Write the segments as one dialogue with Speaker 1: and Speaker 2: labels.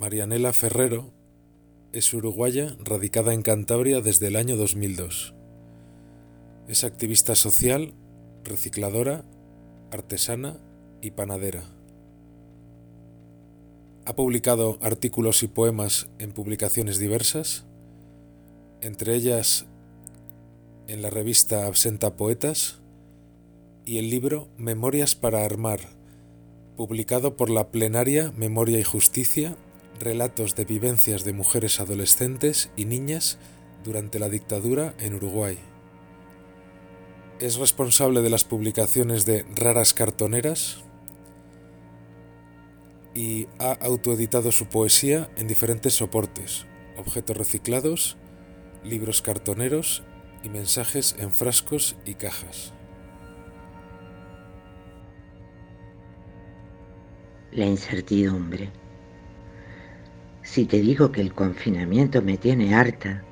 Speaker 1: Marianela Ferrero es uruguaya radicada en Cantabria desde el año 2002. Es activista social, recicladora, artesana y panadera. Ha publicado artículos y poemas en publicaciones diversas, entre ellas en la revista Absenta Poetas y el libro Memorias para Armar, publicado por la plenaria Memoria y Justicia relatos de vivencias de mujeres adolescentes y niñas durante la dictadura en Uruguay. Es responsable de las publicaciones de Raras Cartoneras y ha autoeditado su poesía en diferentes soportes, objetos reciclados, libros cartoneros y mensajes en frascos y cajas.
Speaker 2: La incertidumbre. Si te digo que el confinamiento me tiene harta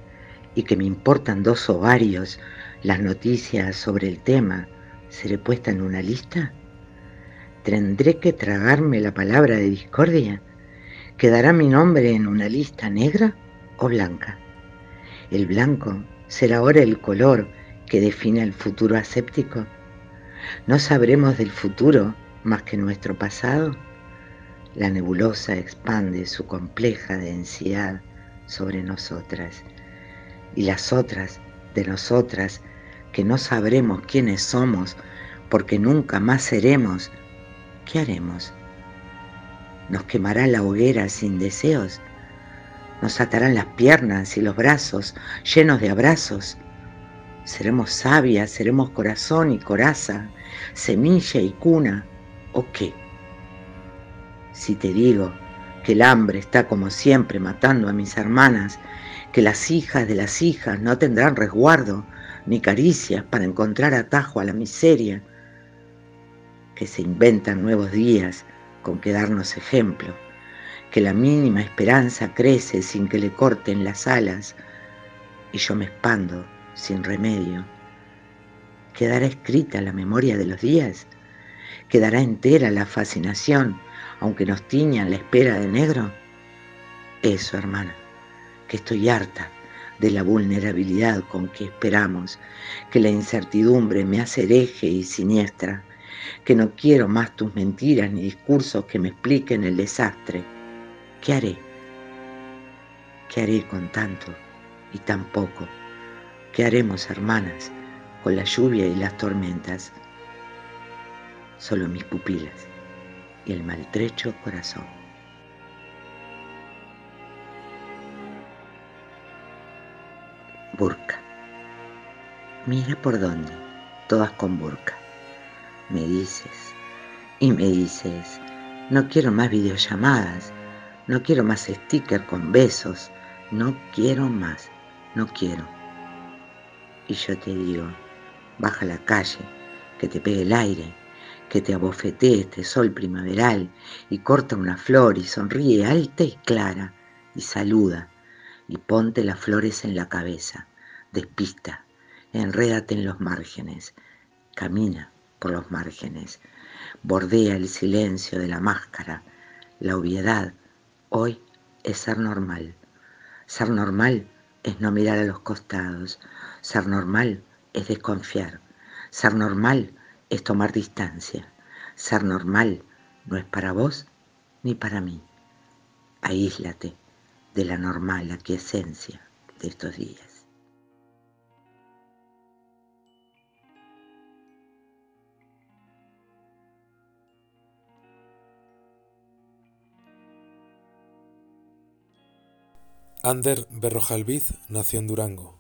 Speaker 2: y que me importan dos ovarios las noticias sobre el tema, ¿seré puesta en una lista? ¿Tendré que tragarme la palabra de discordia? ¿Quedará mi nombre en una lista negra o blanca? El blanco será ahora el color que define el futuro aséptico. ¿No sabremos del futuro más que nuestro pasado? La nebulosa expande su compleja densidad sobre nosotras y las otras de nosotras que no sabremos quiénes somos porque nunca más seremos, ¿qué haremos? ¿Nos quemará la hoguera sin deseos? ¿Nos atarán las piernas y los brazos llenos de abrazos? ¿Seremos sabias, seremos corazón y coraza, semilla y cuna o qué? Si te digo que el hambre está como siempre matando a mis hermanas, que las hijas de las hijas no tendrán resguardo ni caricias para encontrar atajo a la miseria, que se inventan nuevos días con que darnos ejemplo, que la mínima esperanza crece sin que le corten las alas y yo me expando sin remedio. ¿Quedará escrita la memoria de los días? ¿Quedará entera la fascinación aunque nos tiñan la espera de negro? Eso, hermana, que estoy harta de la vulnerabilidad con que esperamos, que la incertidumbre me hace hereje y siniestra, que no quiero más tus mentiras ni discursos que me expliquen el desastre. ¿Qué haré? ¿Qué haré con tanto y tan poco? ¿Qué haremos, hermanas, con la lluvia y las tormentas? Solo mis pupilas el maltrecho corazón. Burka. Mira por dónde, todas con burka. Me dices, y me dices, no quiero más videollamadas, no quiero más sticker con besos, no quiero más, no quiero. Y yo te digo, baja a la calle, que te pegue el aire, que te abofetee este sol primaveral y corta una flor y sonríe alta y clara y saluda y ponte las flores en la cabeza, despista, enrédate en los márgenes, camina por los márgenes, bordea el silencio de la máscara, la obviedad, hoy es ser normal. Ser normal es no mirar a los costados, ser normal es desconfiar, ser normal es tomar distancia. Ser normal no es para vos ni para mí. Aíslate de la normal aquiescencia de estos días.
Speaker 1: Ander Berrojalviz nació en Durango.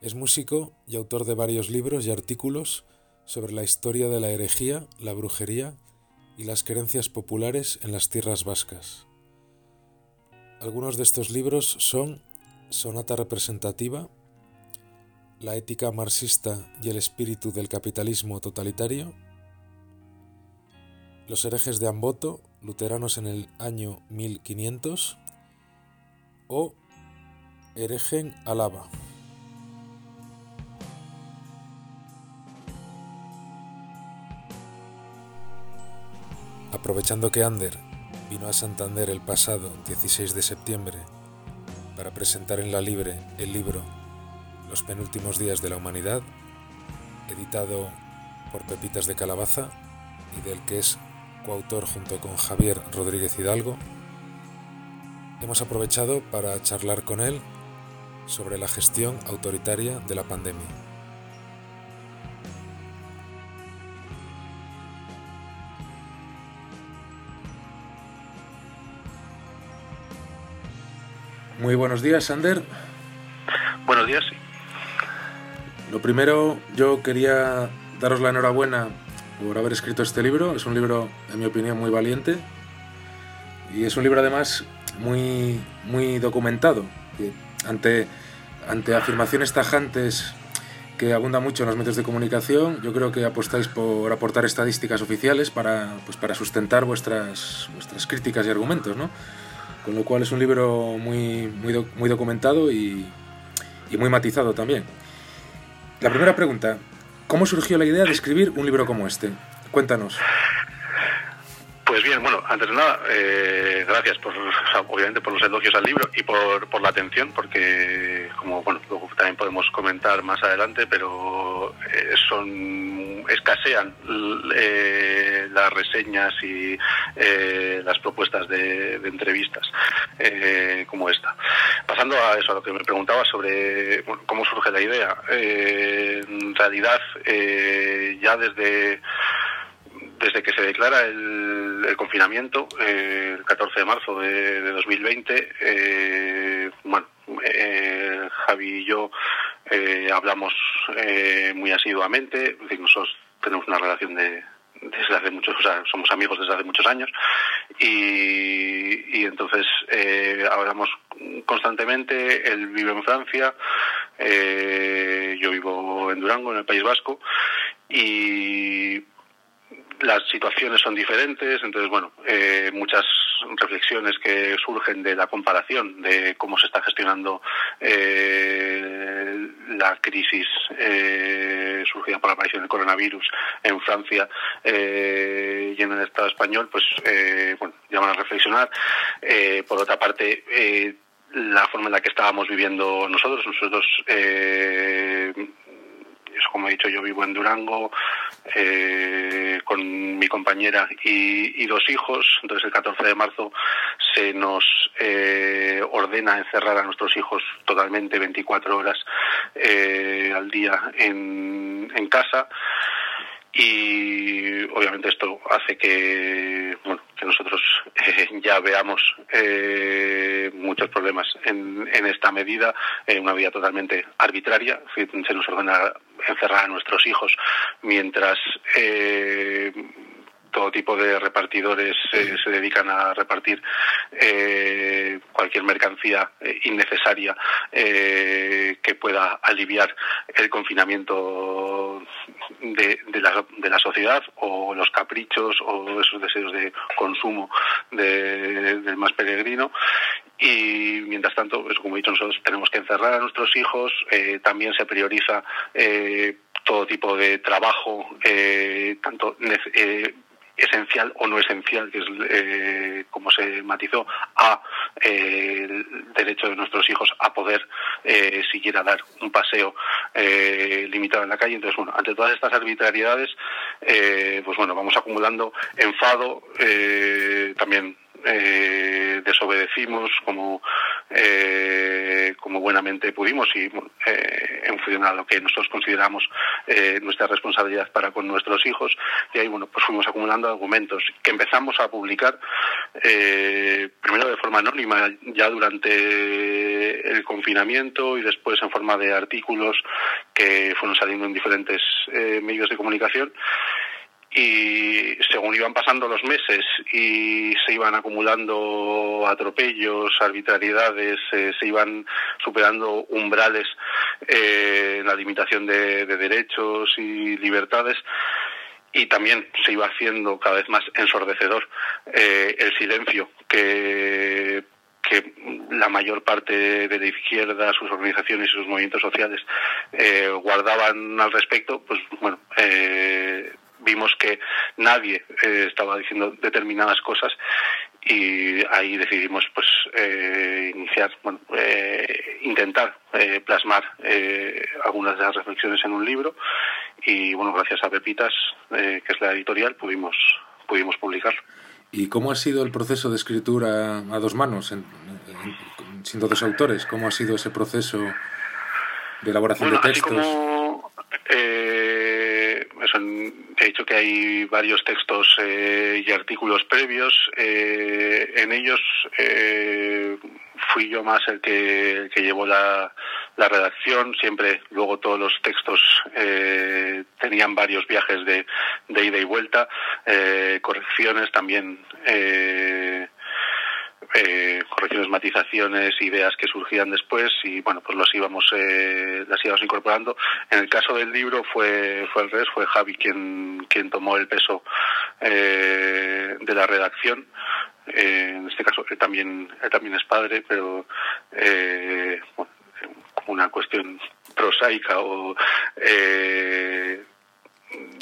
Speaker 1: Es músico y autor de varios libros y artículos sobre la historia de la herejía, la brujería y las creencias populares en las tierras vascas. Algunos de estos libros son Sonata representativa, La ética marxista y el espíritu del capitalismo totalitario, Los herejes de Amboto, luteranos en el año 1500, o Heregen Alaba. Aprovechando que Ander vino a Santander el pasado 16 de septiembre para presentar en la Libre el libro Los penúltimos días de la humanidad, editado por Pepitas de Calabaza y del que es coautor junto con Javier Rodríguez Hidalgo, hemos aprovechado para charlar con él sobre la gestión autoritaria de la pandemia. Muy buenos días, Sander.
Speaker 3: Buenos días.
Speaker 1: Lo primero, yo quería daros la enhorabuena por haber escrito este libro. Es un libro, en mi opinión, muy valiente. Y es un libro, además, muy, muy documentado. ante, ante afirmaciones tajantes que abundan mucho en los medios de comunicación, yo creo que apostáis por aportar estadísticas oficiales para, pues, para sustentar vuestras, vuestras críticas y argumentos, ¿no? Con lo cual es un libro muy, muy, muy documentado y, muy matizado también. La primera pregunta, ¿cómo surgió la idea de escribir un libro como este? Cuéntanos.
Speaker 3: Pues bien, bueno, antes de nada, eh, gracias por, obviamente por los elogios al libro y por, por la atención, porque como bueno, también podemos comentar más adelante, pero eh, son escasean eh, las reseñas y las propuestas de, entrevistas como esta. Pasando a eso, a lo que me preguntaba sobre cómo surge la idea. en realidad, ya desde desde que se declara el, confinamiento, eh, el 14 de marzo de, 2020, eh, bueno, eh, Javi y yo hablamos muy asiduamente, nosotros tenemos una relación de, desde hace muchos, o sea, somos amigos desde hace muchos años y, entonces hablamos constantemente. Él vive en Francia, yo vivo en Durango, en el País Vasco y las situaciones son diferentes, entonces, bueno, eh, muchas reflexiones que surgen de la comparación de cómo se está gestionando eh, la crisis eh, surgida por la aparición del coronavirus en Francia y en el Estado español, pues, bueno, llaman a reflexionar. por otra parte, la forma en la que estábamos viviendo nosotros, nosotros como he dicho, yo vivo en Durango eh, con mi compañera y, dos hijos. Entonces, el 14 de marzo se nos eh, ordena encerrar a nuestros hijos totalmente 24 horas eh, al día en, en casa y obviamente esto hace que bueno que nosotros eh, ya veamos eh, muchos problemas en, en esta medida en una medida totalmente arbitraria. Se nos ordena encerrar a nuestros hijos mientras eh, todo tipo de repartidores eh, se dedican a repartir eh, cualquier mercancía eh, innecesaria que pueda aliviar el confinamiento de, la, de, la, sociedad o los caprichos o esos deseos de consumo del más peregrino. Y mientras tanto, pues, como he dicho, nosotros tenemos que encerrar a nuestros hijos, también se prioriza todo tipo de trabajo, tanto esencial o no esencial, que es eh, como se matizó, a eh, derecho de nuestros hijos a poder eh, siquiera dar un paseo eh, limitado en la calle. Entonces, bueno, ante todas estas arbitrariedades, pues bueno, vamos acumulando enfado, también desobedecimos como eh, como buenamente pudimos y eh, en función a lo que nosotros consideramos eh, nuestra responsabilidad para con nuestros hijos. Y ahí bueno pues fuimos acumulando argumentos que empezamos a publicar eh, primero de forma anónima ya durante el confinamiento y después en forma de artículos que fueron saliendo en diferentes medios de comunicación y según iban pasando los meses y se iban acumulando atropellos, arbitrariedades, eh, se iban superando umbrales eh, en la limitación de, derechos y libertades, y también se iba haciendo cada vez más ensordecedor eh, el silencio que que la mayor parte de la izquierda, sus organizaciones y sus movimientos sociales guardaban al respecto, pues bueno, vimos que nadie eh, estaba diciendo determinadas cosas y ahí decidimos pues iniciar, bueno, intentar plasmar algunas de las reflexiones en un libro y bueno, gracias a Pepitas, que es la editorial, pudimos, pudimos publicarlo.
Speaker 1: ¿Y cómo ha sido el proceso de escritura a dos manos, siendo dos autores? ¿Cómo ha sido ese proceso de elaboración de textos?
Speaker 3: Eh, he dicho que hay varios textos eh, y artículos previos. Eh, en ellos fui yo más el que, llevó la, redacción. Siempre, luego todos los textos tenían varios viajes de, ida y vuelta, correcciones también eh, correcciones, matizaciones, ideas que surgían después y bueno, pues los íbamos, eh, las íbamos incorporando. En el caso del libro fue, fue al revés, fue Javi quien, quien tomó el peso eh, de la redacción. Eh, en este caso él también, él también es padre, pero eh, como una cuestión prosaica o eh,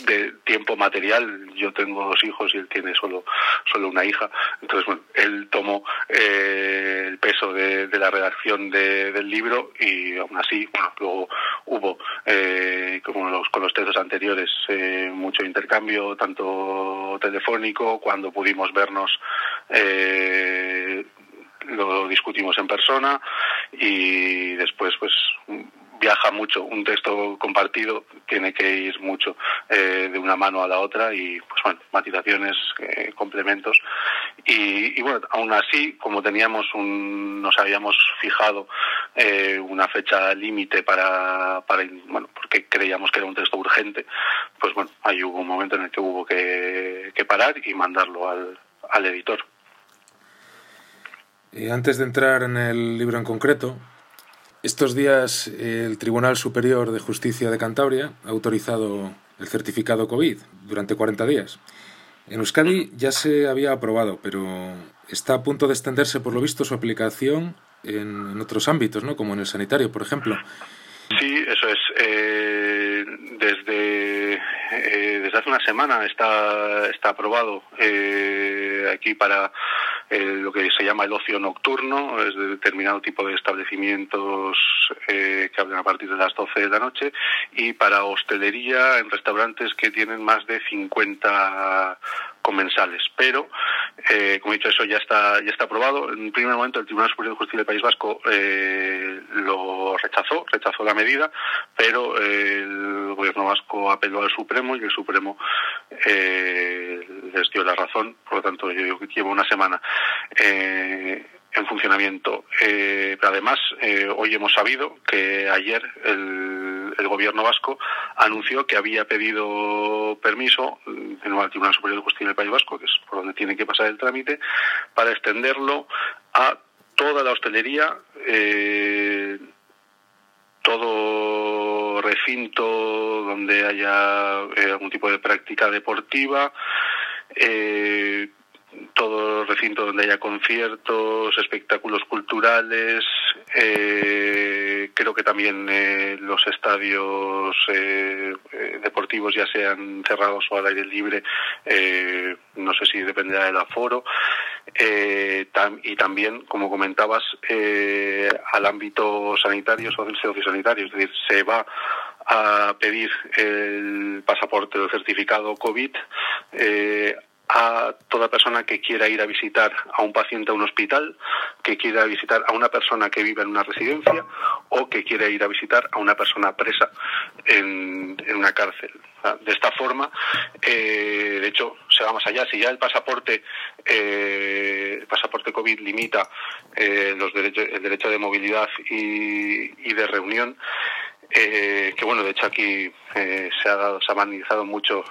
Speaker 3: de tiempo material. Yo tengo dos hijos y él tiene solo, solo una hija. Entonces, bueno, él tomó eh, el peso de, la redacción del libro y aún así, bueno, luego hubo, eh, como los, con los textos anteriores, eh, mucho intercambio, tanto telefónico, cuando pudimos vernos lo discutimos en persona y después pues viaja mucho. Un texto compartido tiene que ir mucho eh, de una mano a la otra y, pues bueno, matizaciones, eh, complementos. Y, bueno, aún así, como teníamos un, nos habíamos fijado eh, una fecha límite para, para, bueno, porque creíamos que era un texto urgente, pues bueno, ahí hubo un momento en el que hubo que, que parar y mandarlo al, al editor.
Speaker 1: Y antes de entrar en el libro en concreto, estos días el Tribunal Superior de Justicia de Cantabria ha autorizado el certificado COVID durante 40 días. En Euskadi ya se había aprobado, pero está a punto de extenderse, por lo visto, su aplicación en, otros ámbitos, ¿no? como en el sanitario, por ejemplo.
Speaker 3: Sí, eso es. Eh, desde, eh, desde hace una semana está, está aprobado eh, aquí para lo que se llama el ocio nocturno, es de determinado tipo de establecimientos eh, que abren a partir de las 12 de la noche, y para hostelería en restaurantes que tienen más de 50 comensales. Pero, eh, como he dicho, eso ya está, ya está aprobado. En primer momento, el Tribunal Superior de Justicia del País Vasco eh, lo rechazó, rechazó la medida, pero el Gobierno vasco apeló al Supremo y el Supremo les dio la razón. Por lo tanto, yo llevo una semana eh, en funcionamiento. Eh, además, eh, hoy hemos sabido que ayer el, el, gobierno vasco anunció que había pedido permiso en el Tribunal Superior de Justicia del País Vasco, que es por donde tiene que pasar el trámite, para extenderlo a toda la hostelería, todo recinto donde haya algún tipo de práctica deportiva, eh, todo recinto donde haya conciertos, espectáculos culturales, eh, creo que también eh, los estadios eh, deportivos ya sean cerrados o al aire libre, no sé si dependerá del aforo, y también, como comentabas, al ámbito sanitario, sociosanitario, es decir, se va a pedir el pasaporte o certificado COVID a toda persona que quiera ir a visitar a un paciente a un hospital, que quiera visitar a una persona que vive en una residencia o que quiera ir a visitar a una persona presa en, una cárcel. De esta forma, eh, de hecho, se va más allá. Si ya el pasaporte, eh, el pasaporte COVID limita eh, los derechos, el derecho de movilidad y, de reunión, que bueno, de hecho aquí se ha dado, se ha manifestado mucho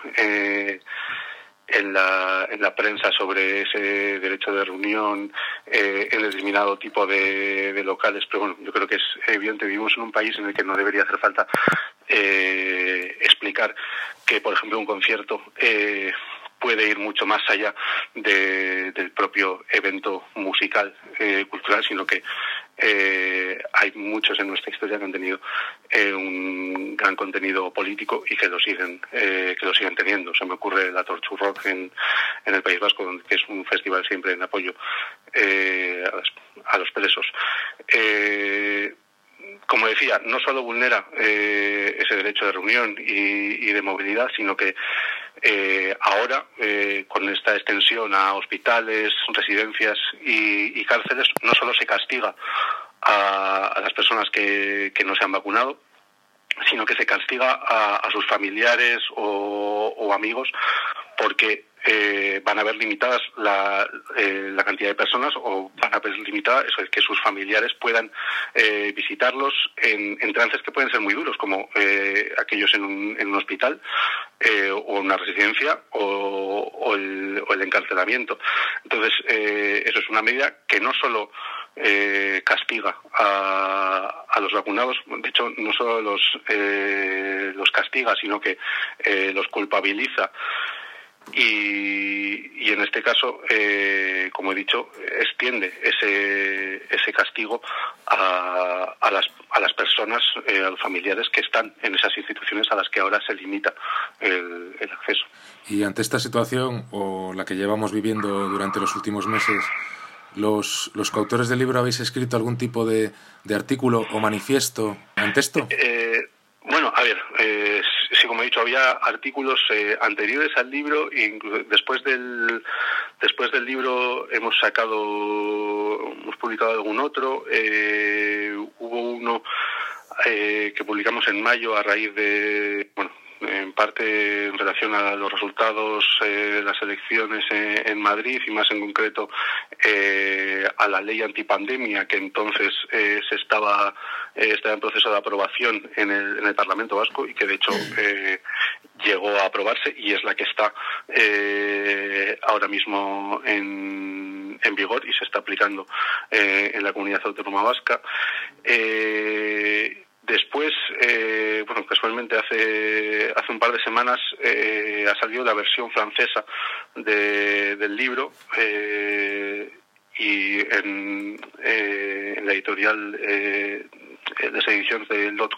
Speaker 3: en la, en la prensa sobre ese derecho de reunión eh, en determinado tipo de, de, locales, pero bueno, yo creo que es evidente, vivimos en un país en el que no debería hacer falta eh, explicar que, por ejemplo, un concierto eh, puede ir mucho más allá de, del propio evento musical, eh, cultural, sino que hay muchos en nuestra historia que han tenido un gran contenido político y que lo siguen que lo siguen teniendo. Se me ocurre la Torchurro en, en el País Vasco, que es un festival siempre en apoyo a, los presos como decía, no solo vulnera eh, ese derecho de reunión y, de movilidad, sino que eh, ahora, eh, con esta extensión a hospitales, residencias y, cárceles, no solo se castiga a, las personas que, no se han vacunado, sino que se castiga a, sus familiares o amigos porque eh, van a ver limitadas eh, la, cantidad de personas o van a ver limitada eso es que sus familiares puedan eh, visitarlos en, trances que pueden ser muy duros como aquellos en un, hospital o una residencia o, el, encarcelamiento. Entonces eso es una medida que no solo castiga a, los vacunados de hecho no solo los los castiga sino que los culpabiliza y, en este caso, eh, como he dicho, extiende ese, ese castigo a, a, las, a las personas, eh, a los familiares que están en esas instituciones a las que ahora se limita el, el acceso.
Speaker 1: Y ante esta situación, o la que llevamos viviendo durante los últimos meses, los, los coautores del libro habéis escrito algún tipo de, de artículo o manifiesto ante esto?
Speaker 3: Eh, bueno, a ver, eh, sí, como he dicho, había artículos eh, anteriores al libro y después del después del libro hemos sacado, hemos publicado algún otro. Eh, hubo uno eh, que publicamos en mayo a raíz de, bueno, en parte en relación a los resultados de las elecciones en Madrid y más en concreto a la ley antipandemia que entonces se estaba eh, está en proceso de aprobación en el, en el Parlamento Vasco y que de hecho eh, llegó a aprobarse y es la que está eh, ahora mismo en, en, vigor y se está aplicando en la comunidad autónoma vasca. Después, bueno, casualmente hace, hace un par de semanas ha salido la versión francesa del libro y en, la editorial de las ediciones de Lot.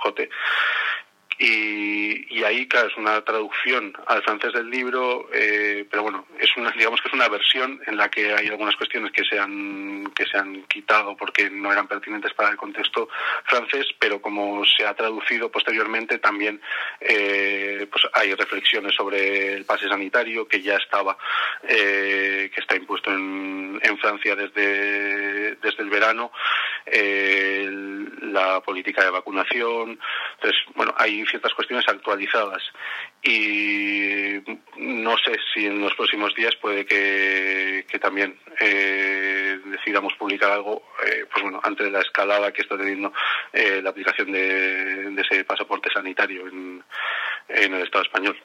Speaker 3: Y, ahí, claro, es una traducción al francés del libro, eh, pero bueno, es una, digamos que es una versión en la que hay algunas cuestiones que se han, que se han quitado porque no eran pertinentes para el contexto francés, pero como se ha traducido posteriormente también eh, pues hay reflexiones sobre el pase sanitario que ya estaba, eh, que está impuesto en, en Francia desde, desde el verano, la política de vacunación, entonces, bueno, hay ciertas cuestiones actualizadas y no sé si en los próximos días puede que, también eh, decidamos publicar algo, eh, pues bueno, antes de la escalada que está teniendo eh, la aplicación de, ese pasaporte sanitario en, en el Estado español.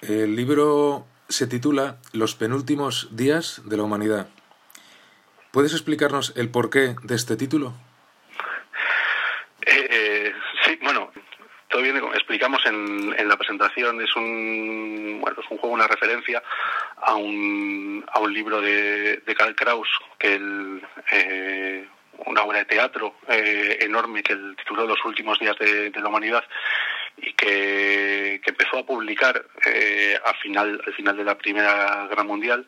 Speaker 1: El libro se titula Los penúltimos días de la humanidad. ¿Puedes explicarnos el porqué de este título?
Speaker 3: todo bien, explicamos en, la presentación, es un, bueno, es un juego, una referencia a un, a un libro de, Karl Kraus, que el, eh, una obra de teatro eh, enorme que el tituló Los últimos días de, la humanidad y que, que, empezó a publicar eh, al final al final de la primera guerra mundial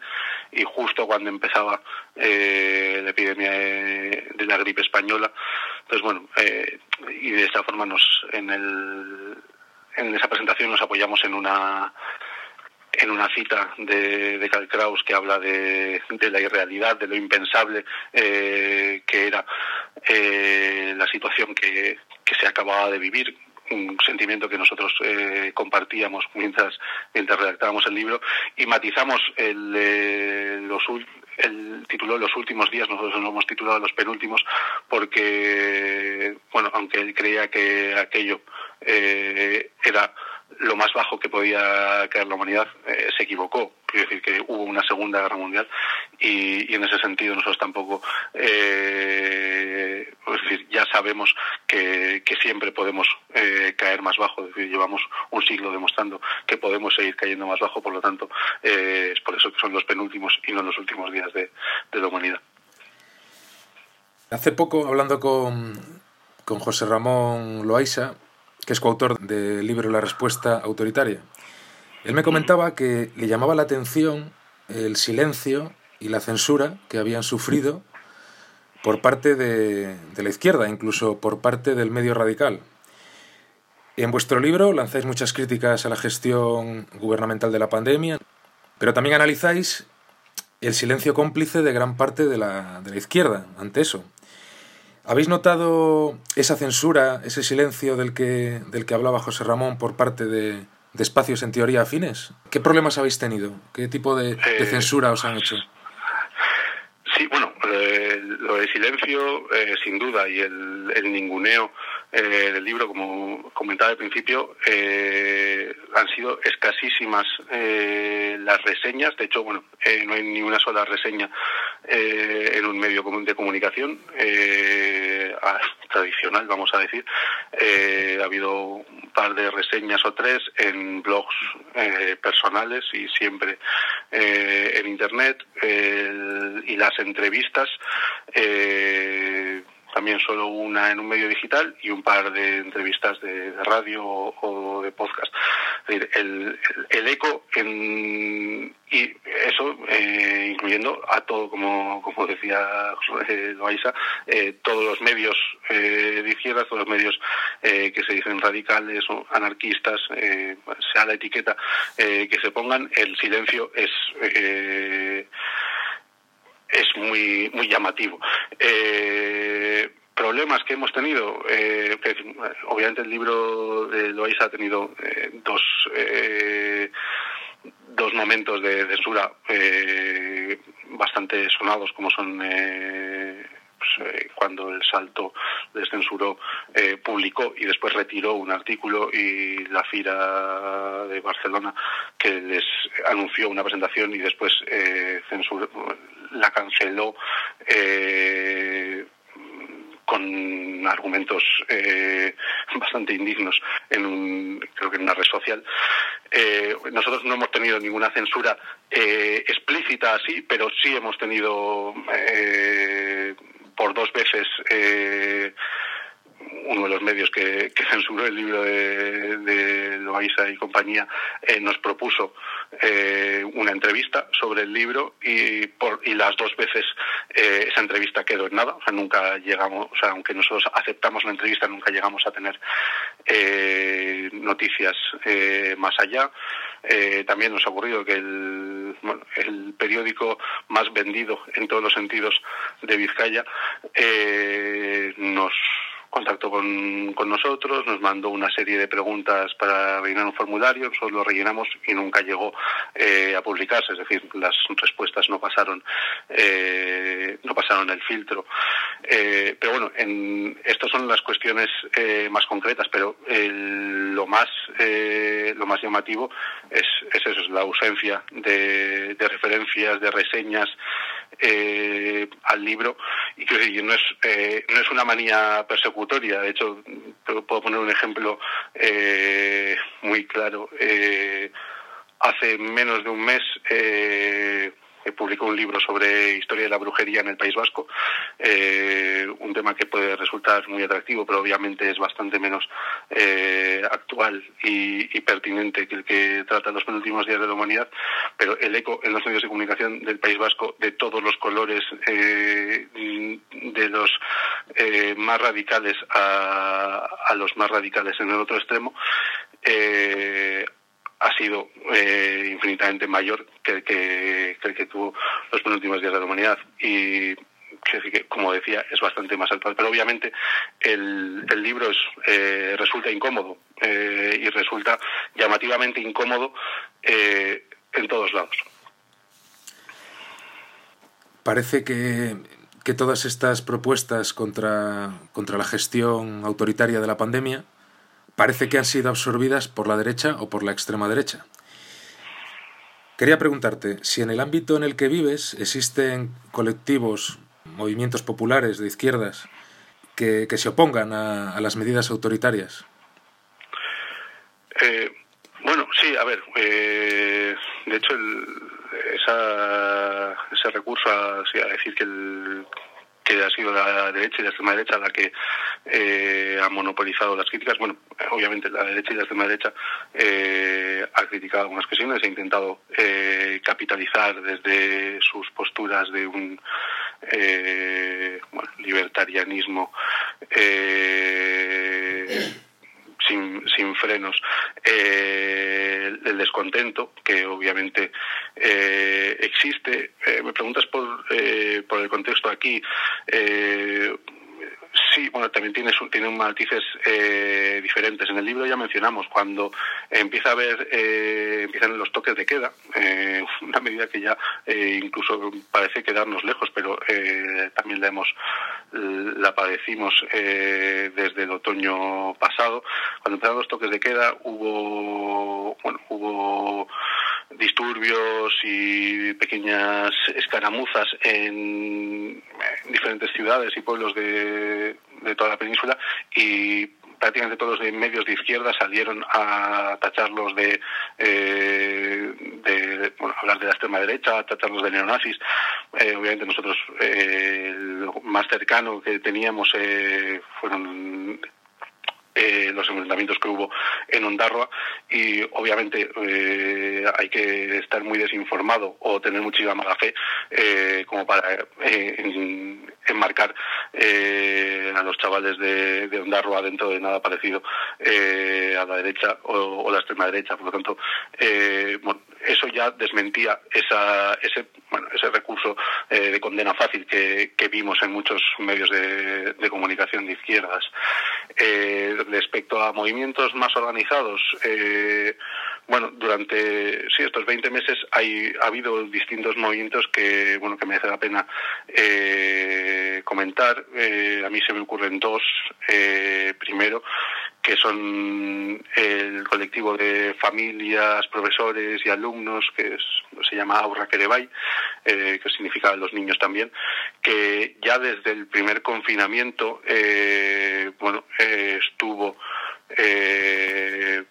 Speaker 3: y justo cuando empezaba eh, la epidemia de, la gripe española. Entonces bueno y de esta forma nos en el en esa presentación nos apoyamos en una en una cita de, de Karl Kraus que habla de, de la irrealidad, de lo impensable eh, que era eh, la situación que, que se acababa de vivir un sentimiento que nosotros eh, compartíamos mientras mientras redactábamos el libro. Y matizamos el, eh, los, el título Los últimos días, nosotros lo hemos titulado Los penúltimos, porque, bueno, aunque él creía que aquello eh, era lo más bajo que podía caer la humanidad, eh, se equivocó. Quiero decir que hubo una Segunda Guerra Mundial y, en ese sentido nosotros tampoco, eh, es decir, ya sabemos que, siempre podemos eh, caer más bajo. Es decir, llevamos un siglo demostrando que podemos seguir cayendo más bajo, por lo tanto, es por eso que son los penúltimos y no los últimos días de la humanidad.
Speaker 1: Hace poco, hablando con, con José Ramón Loaiza, que es coautor del libro La respuesta autoritaria, él me comentaba que le llamaba la atención el silencio y la censura que habían sufrido por parte de, la izquierda, incluso por parte del medio radical. En vuestro libro lanzáis muchas críticas a la gestión gubernamental de la pandemia, pero también analizáis el silencio cómplice de gran parte de la, de la izquierda ante eso. ¿Habéis notado esa censura, ese silencio del que, del que hablaba José Ramón por parte de, de espacios en teoría afines? ¿Qué problemas habéis tenido? ¿Qué tipo de, de
Speaker 3: Eh,
Speaker 1: censura os han hecho?
Speaker 3: Sí, bueno, eh, lo de silencio, eh, sin duda, y el, el ninguneo eh, del libro, como comentaba al principio, eh, han sido escasísimas eh, las reseñas. De hecho, bueno, eh, no hay ni una sola reseña eh, en un medio común de comunicación ah, tradicional, vamos a decir. Ha habido un par de reseñas o tres en blogs personales y siempre en internet y las entrevistas también solo una en un medio digital y un par de entrevistas de, radio o, de podcast. Es decir, el, el- eco en, y eso eh, incluyendo a todo, como, como decía Loaiza, eh, todos los medios eh, de izquierda, todos los medios que se dicen radicales o anarquistas, sea la etiqueta que se pongan, el silencio es es muy muy llamativo. Problemas que hemos tenido, eh, obviamente el libro de Loaiza ha tenido eh, dos eh, dos momentos de censura eh, bastante sonados, como son eh, pues, cuando el Salto les censuró, publicó y después retiró un artículo y la Fira de Barcelona que les anunció una presentación y después censuró, la canceló con argumentos eh, bastante indignos en un, creo que en una red social. Eh, nosotros no hemos tenido ninguna censura eh, explícita así, pero sí hemos tenido eh, por dos veces eh, uno de los medios que, censuró el libro de, de Loaiza y compañía eh, nos propuso eh, una entrevista sobre el libro y, por, y las dos veces eh, esa entrevista quedó en nada, o sea, nunca llegamos, o sea, aunque nosotros aceptamos la entrevista, nunca llegamos a tener eh, noticias más allá. También nos ha ocurrido que el, el periódico más vendido en todos los sentidos de Vizcaya nos contactó con, con, nosotros, nos mandó una serie de preguntas para rellenar un formulario, nosotros lo rellenamos y nunca llegó eh, a publicarse, es decir, las respuestas no pasaron, eh, no pasaron el filtro. Eh, pero bueno, en, estas son las cuestiones eh, más concretas, pero el, lo más eh, lo más llamativo es, es eso, es la ausencia de, de referencias, de reseñas eh, al libro. Y que no es eh, no es una manía persecutoria. De hecho puedo poner un ejemplo eh, muy claro. Eh, hace menos de un mes eh, publicó un libro sobre historia de la brujería en el País Vasco, eh, un tema que puede resultar muy atractivo, pero obviamente es bastante menos eh, actual y, pertinente que el que trata los penúltimos días de la humanidad, pero el eco en los medios de comunicación del País Vasco de todos los colores, eh, de los eh, más radicales a, los más radicales en el otro extremo, eh, ha sido eh, infinitamente mayor que el que, tuvo los penúltimos días de la humanidad. Y como decía es bastante más actual pero obviamente el, el libro es, eh, resulta incómodo eh, y resulta llamativamente incómodo eh, en todos lados.
Speaker 1: Parece que, que todas estas propuestas contra, contra la gestión autoritaria de la pandemia parece que han sido absorbidas por la derecha o por la extrema derecha. Quería preguntarte si en el ámbito en el que vives existen colectivos, movimientos populares de izquierdas que, que se opongan a, a, las medidas autoritarias.
Speaker 3: Eh, bueno, sí, a ver, eh, de hecho el, esa, ese recurso a, a decir que el, que ha sido la derecha y la extrema derecha la que eh, ha monopolizado las críticas. Bueno, obviamente la derecha y la extrema derecha eh, ha criticado algunas cuestiones, ha intentado eh, capitalizar desde sus posturas de un bueno, libertarianismo sin, sin frenos eh, el descontento que obviamente eh, existe. Eh, me preguntas por, por el contexto aquí. Sí, bueno, también tiene, tiene matices eh, diferentes. En el libro ya mencionamos cuando empieza a haber, eh, empiezan los toques de queda, eh, una medida que ya eh, incluso parece quedarnos lejos, pero también la hemos, la padecimos desde el otoño pasado. Cuando empezaron los toques de queda hubo, bueno, hubo disturbios y pequeñas escaramuzas en, diferentes ciudades y pueblos de, toda la península y prácticamente todos los medios de izquierda salieron a tacharlos de, eh, de bueno, hablar de la extrema derecha, a tacharlos de neonazis. Eh, obviamente nosotros eh, lo más cercano que teníamos fueron eh, los enfrentamientos que hubo en Ondarroa y obviamente eh, hay que estar muy desinformado o tener muchísima mala fe eh, como para enmarcar a los chavales de, Ondarroa dentro de nada parecido a la derecha o, la extrema derecha. Por lo tanto, eso ya desmentía esa, ese, bueno, ese recurso de condena fácil que, vimos en muchos medios de, de comunicación de izquierdas. Eh, respecto a movimientos más organizados, eh, bueno, durante sí, estos 20 meses hay, ha habido distintos movimientos que, bueno, que merece la pena eh, comentar. Eh, a mí se me ocurren dos. primero, que son el colectivo de familias, profesores y alumnos, que se llama Aurra Querebay, que significa los niños también, que ya desde el primer confinamiento, bueno, estuvo eh,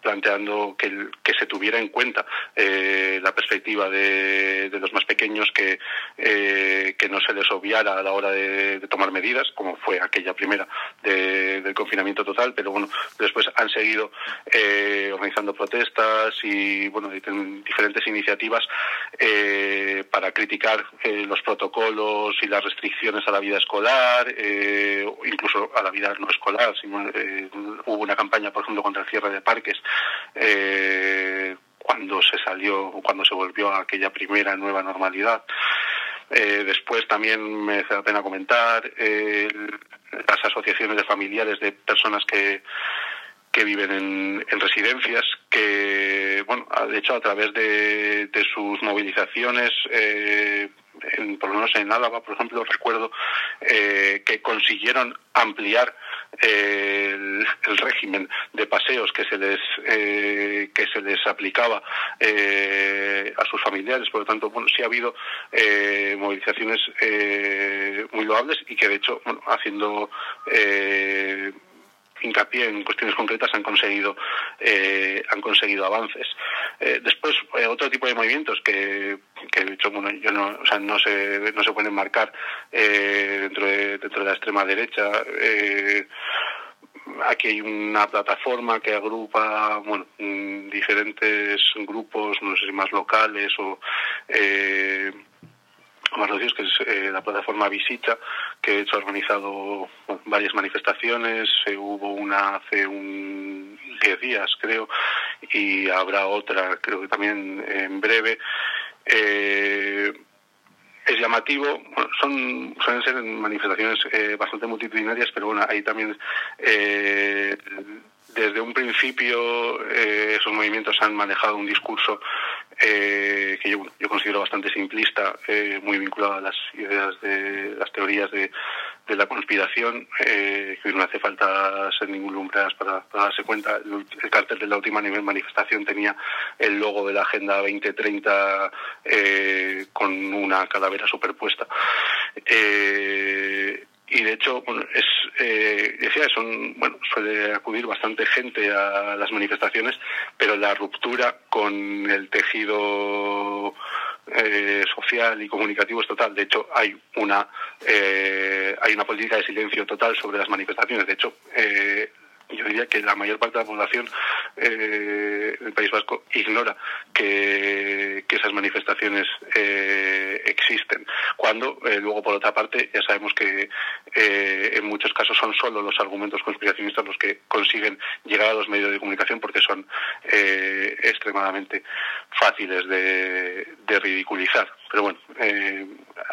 Speaker 3: planteando que, que, se tuviera en cuenta eh, la perspectiva de, los más pequeños, que, eh, que no se les obviara a la hora de, tomar medidas, como fue aquella primera del confinamiento total, pero bueno, después han seguido eh, organizando protestas y bueno, diferentes iniciativas para criticar los protocolos y las restricciones a la vida escolar, incluso a la vida no escolar. hubo una campaña, por ejemplo, contra el cierre de parques eh, cuando se salió, cuando se volvió a aquella primera nueva normalidad. Eh, después también me hace la pena comentar eh, las asociaciones de familiares de personas que, que viven en, en, residencias, que, bueno, de hecho, a través de, de sus movilizaciones, eh, en, por lo menos en Álava, por ejemplo, recuerdo eh, que consiguieron ampliar eh, el, régimen de paseos que se les eh, que se les aplicaba a sus familiares. Por lo tanto, bueno, sí ha habido movilizaciones muy loables y que de hecho, bueno, haciendo hincapié en cuestiones concretas han conseguido eh, han conseguido avances. Eh, después eh, otro tipo de movimientos que, que de hecho bueno yo no o sea, no se no se pueden marcar dentro de dentro de la extrema derecha. Aquí hay una plataforma que agrupa bueno mm, diferentes grupos no sé si más locales o más que es eh, la plataforma Visita, que de hecho ha organizado varias manifestaciones, eh, hubo una hace un 10 días creo, y habrá otra creo que también en breve. Eh, es llamativo, son suelen ser manifestaciones bastante multitudinarias, pero bueno, ahí también desde un principio esos movimientos han manejado un discurso eh, que yo, considero bastante simplista, eh, muy vinculado a las ideas de las teorías de, la conspiración, eh, que no hace falta ser ningún lumbreras para, darse cuenta. El, cartel de la última manifestación tenía el logo de la Agenda 2030 eh, con una calavera superpuesta. Eh, y de hecho bueno, es eh, decía son bueno suele acudir bastante gente a las manifestaciones pero la ruptura con el tejido eh, social y comunicativo es total. De hecho, hay una eh, hay una política de silencio total sobre las manifestaciones. De hecho, eh, yo diría que la mayor parte de la población eh, del País Vasco ignora que, esas manifestaciones eh, existen. Cuando, eh, luego, por otra parte, ya sabemos que en muchos casos son solo los argumentos conspiracionistas los que consiguen llegar a los medios de comunicación porque son extremadamente fáciles de, ridiculizar. Pero bueno,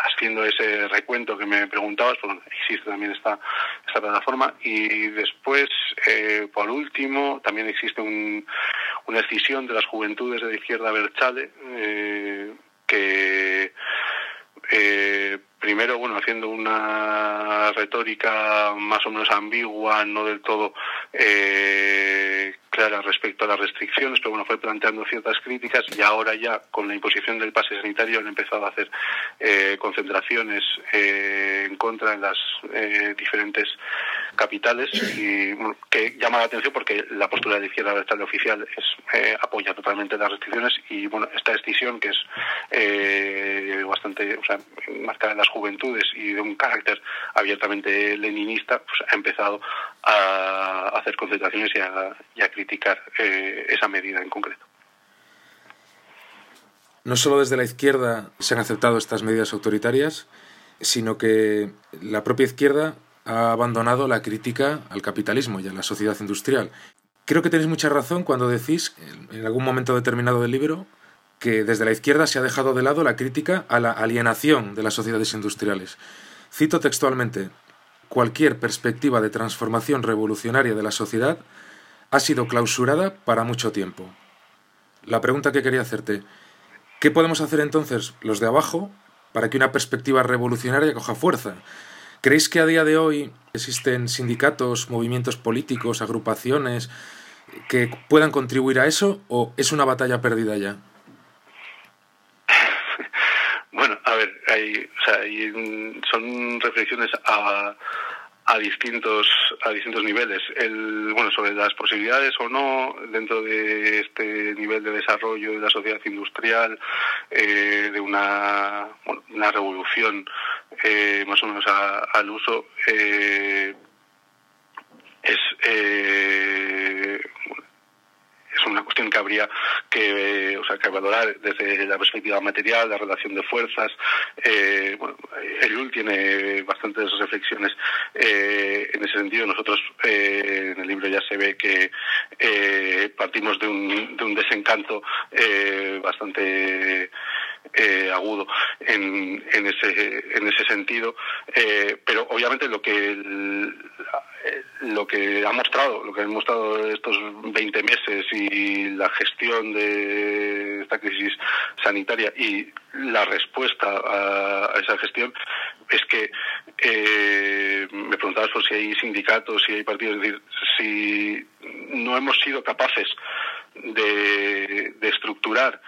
Speaker 3: haciendo ese recuento que me preguntabas, pues existe también esta, plataforma. Y después eh, por último, también existe una escisión de las juventudes de izquierda Berchale, eh, que eh, primero, bueno, haciendo una retórica más o menos ambigua, no del todo clara respecto a las restricciones, pero bueno, fue planteando ciertas críticas y ahora ya con la imposición del pase sanitario han empezado a hacer concentraciones en contra de las diferentes capitales y que llama la atención porque la postura de la izquierda del oficial es eh, apoya totalmente las restricciones y bueno esta decisión que es eh, bastante o sea, marcada en las juventudes y de un carácter abiertamente leninista pues ha empezado a hacer concentraciones y a, criticar eh, esa medida en concreto.
Speaker 1: No solo desde la izquierda se han aceptado estas medidas autoritarias, sino que la propia izquierda ha abandonado la crítica al capitalismo y a la sociedad industrial. Creo que tenéis mucha razón cuando decís, en algún momento determinado del libro, que desde la izquierda se ha dejado de lado la crítica a la alienación de las sociedades industriales. Cito textualmente, cualquier perspectiva de transformación revolucionaria de la sociedad ha sido clausurada para mucho tiempo. La pregunta que quería hacerte, ¿qué podemos hacer entonces los de abajo para que una perspectiva revolucionaria coja fuerza? ¿Creéis que a día de hoy existen sindicatos, movimientos políticos, agrupaciones que puedan contribuir a eso o es una batalla perdida ya?
Speaker 3: Bueno, a ver, son reflexiones a, a distintos a distintos niveles. El bueno sobre las posibilidades o no dentro de este nivel de desarrollo de la sociedad industrial eh, de una una revolución eh, más o menos al uso eh, es es una cuestión que habría que, o sea, que valorar desde la perspectiva material, la relación de fuerzas. Eh, bueno, Eliul tiene bastantes reflexiones eh, en ese sentido. Nosotros eh, en el libro ya se ve que eh, partimos de un, de un desencanto bastante eh, agudo en, en, ese, en ese sentido, eh, pero obviamente lo que lo que ha mostrado, lo que han mostrado estos 20 meses y la gestión de esta crisis sanitaria y la respuesta a, esa gestión es que eh, me preguntabas por si hay sindicatos, si hay partidos, es decir, si no hemos sido capaces de, de estructurar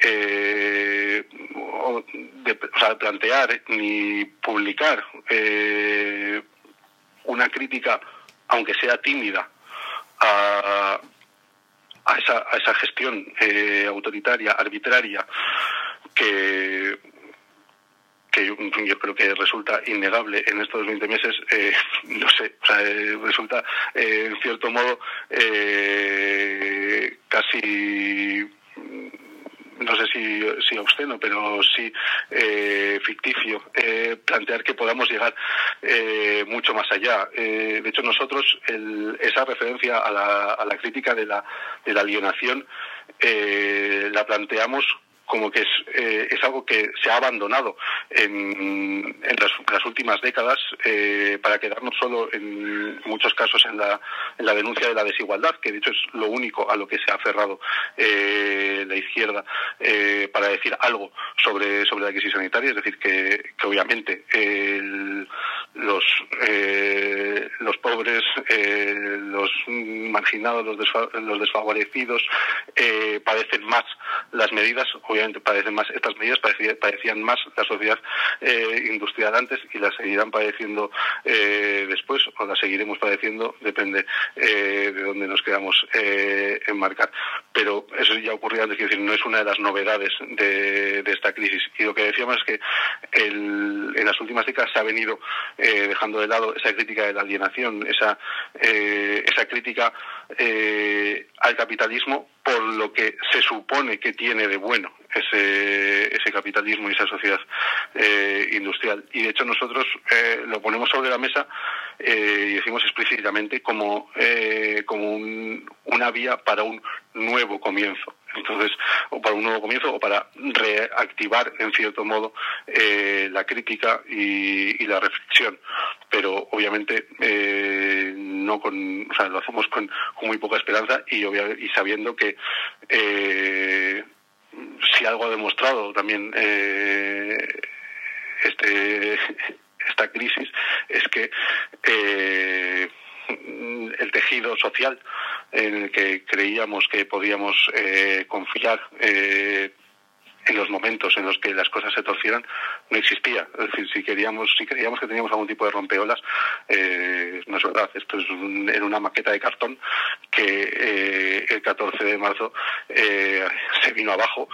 Speaker 3: eh, de, o sea, plantear ni publicar eh, una crítica, aunque sea tímida, a, a, esa, a esa gestión eh, autoritaria, arbitraria, que, que yo, creo que resulta innegable en estos 20 meses, eh, no sé, eh, resulta en cierto modo casi no sé si, si obsceno, pero sí eh, ficticio, eh, plantear que podamos llegar eh, mucho más allá. de hecho, nosotros esa referencia a la, a la crítica de la, de la alienación la planteamos como que es, eh, es algo que se ha abandonado en, en, las, últimas décadas eh, para quedarnos solo en muchos casos en la, en la denuncia de la desigualdad, que de hecho es lo único a lo que se ha aferrado eh, la izquierda para decir algo sobre, sobre la crisis sanitaria, es decir, que, que obviamente los, los pobres, los marginados, los, los desfavorecidos padecen más las medidas, obviamente padecen más, estas medidas padecían más la sociedad eh, industrial antes y las seguirán padeciendo eh, después o las seguiremos padeciendo, depende eh, de dónde nos queramos enmarcar. pero eso ya ocurría antes, es decir, no es una de las novedades de, esta crisis. Y lo que decíamos es que en las últimas décadas se ha venido eh, dejando de lado esa crítica de la alienación, esa, eh, esa crítica eh, al capitalismo por lo que se supone que tiene de bueno ese, ese capitalismo y esa sociedad industrial. Y de hecho nosotros lo ponemos sobre la mesa y decimos explícitamente como, como una vía para un nuevo comienzo. Entonces, o para un nuevo comienzo o para reactivar, en cierto modo, eh, la crítica y, la reflexión. Pero, obviamente, eh, no con, o sea, lo hacemos con, muy poca esperanza y, sabiendo que eh, si algo ha demostrado también este, esta crisis es que el tejido social en el que creíamos que podíamos eh, confiar eh, en los momentos en los que las cosas se torcieran no existía. Es decir, si queríamos, si creíamos que teníamos algún tipo de rompeolas, eh, no es verdad. Esto es era una maqueta de cartón que el 14 de marzo se vino abajo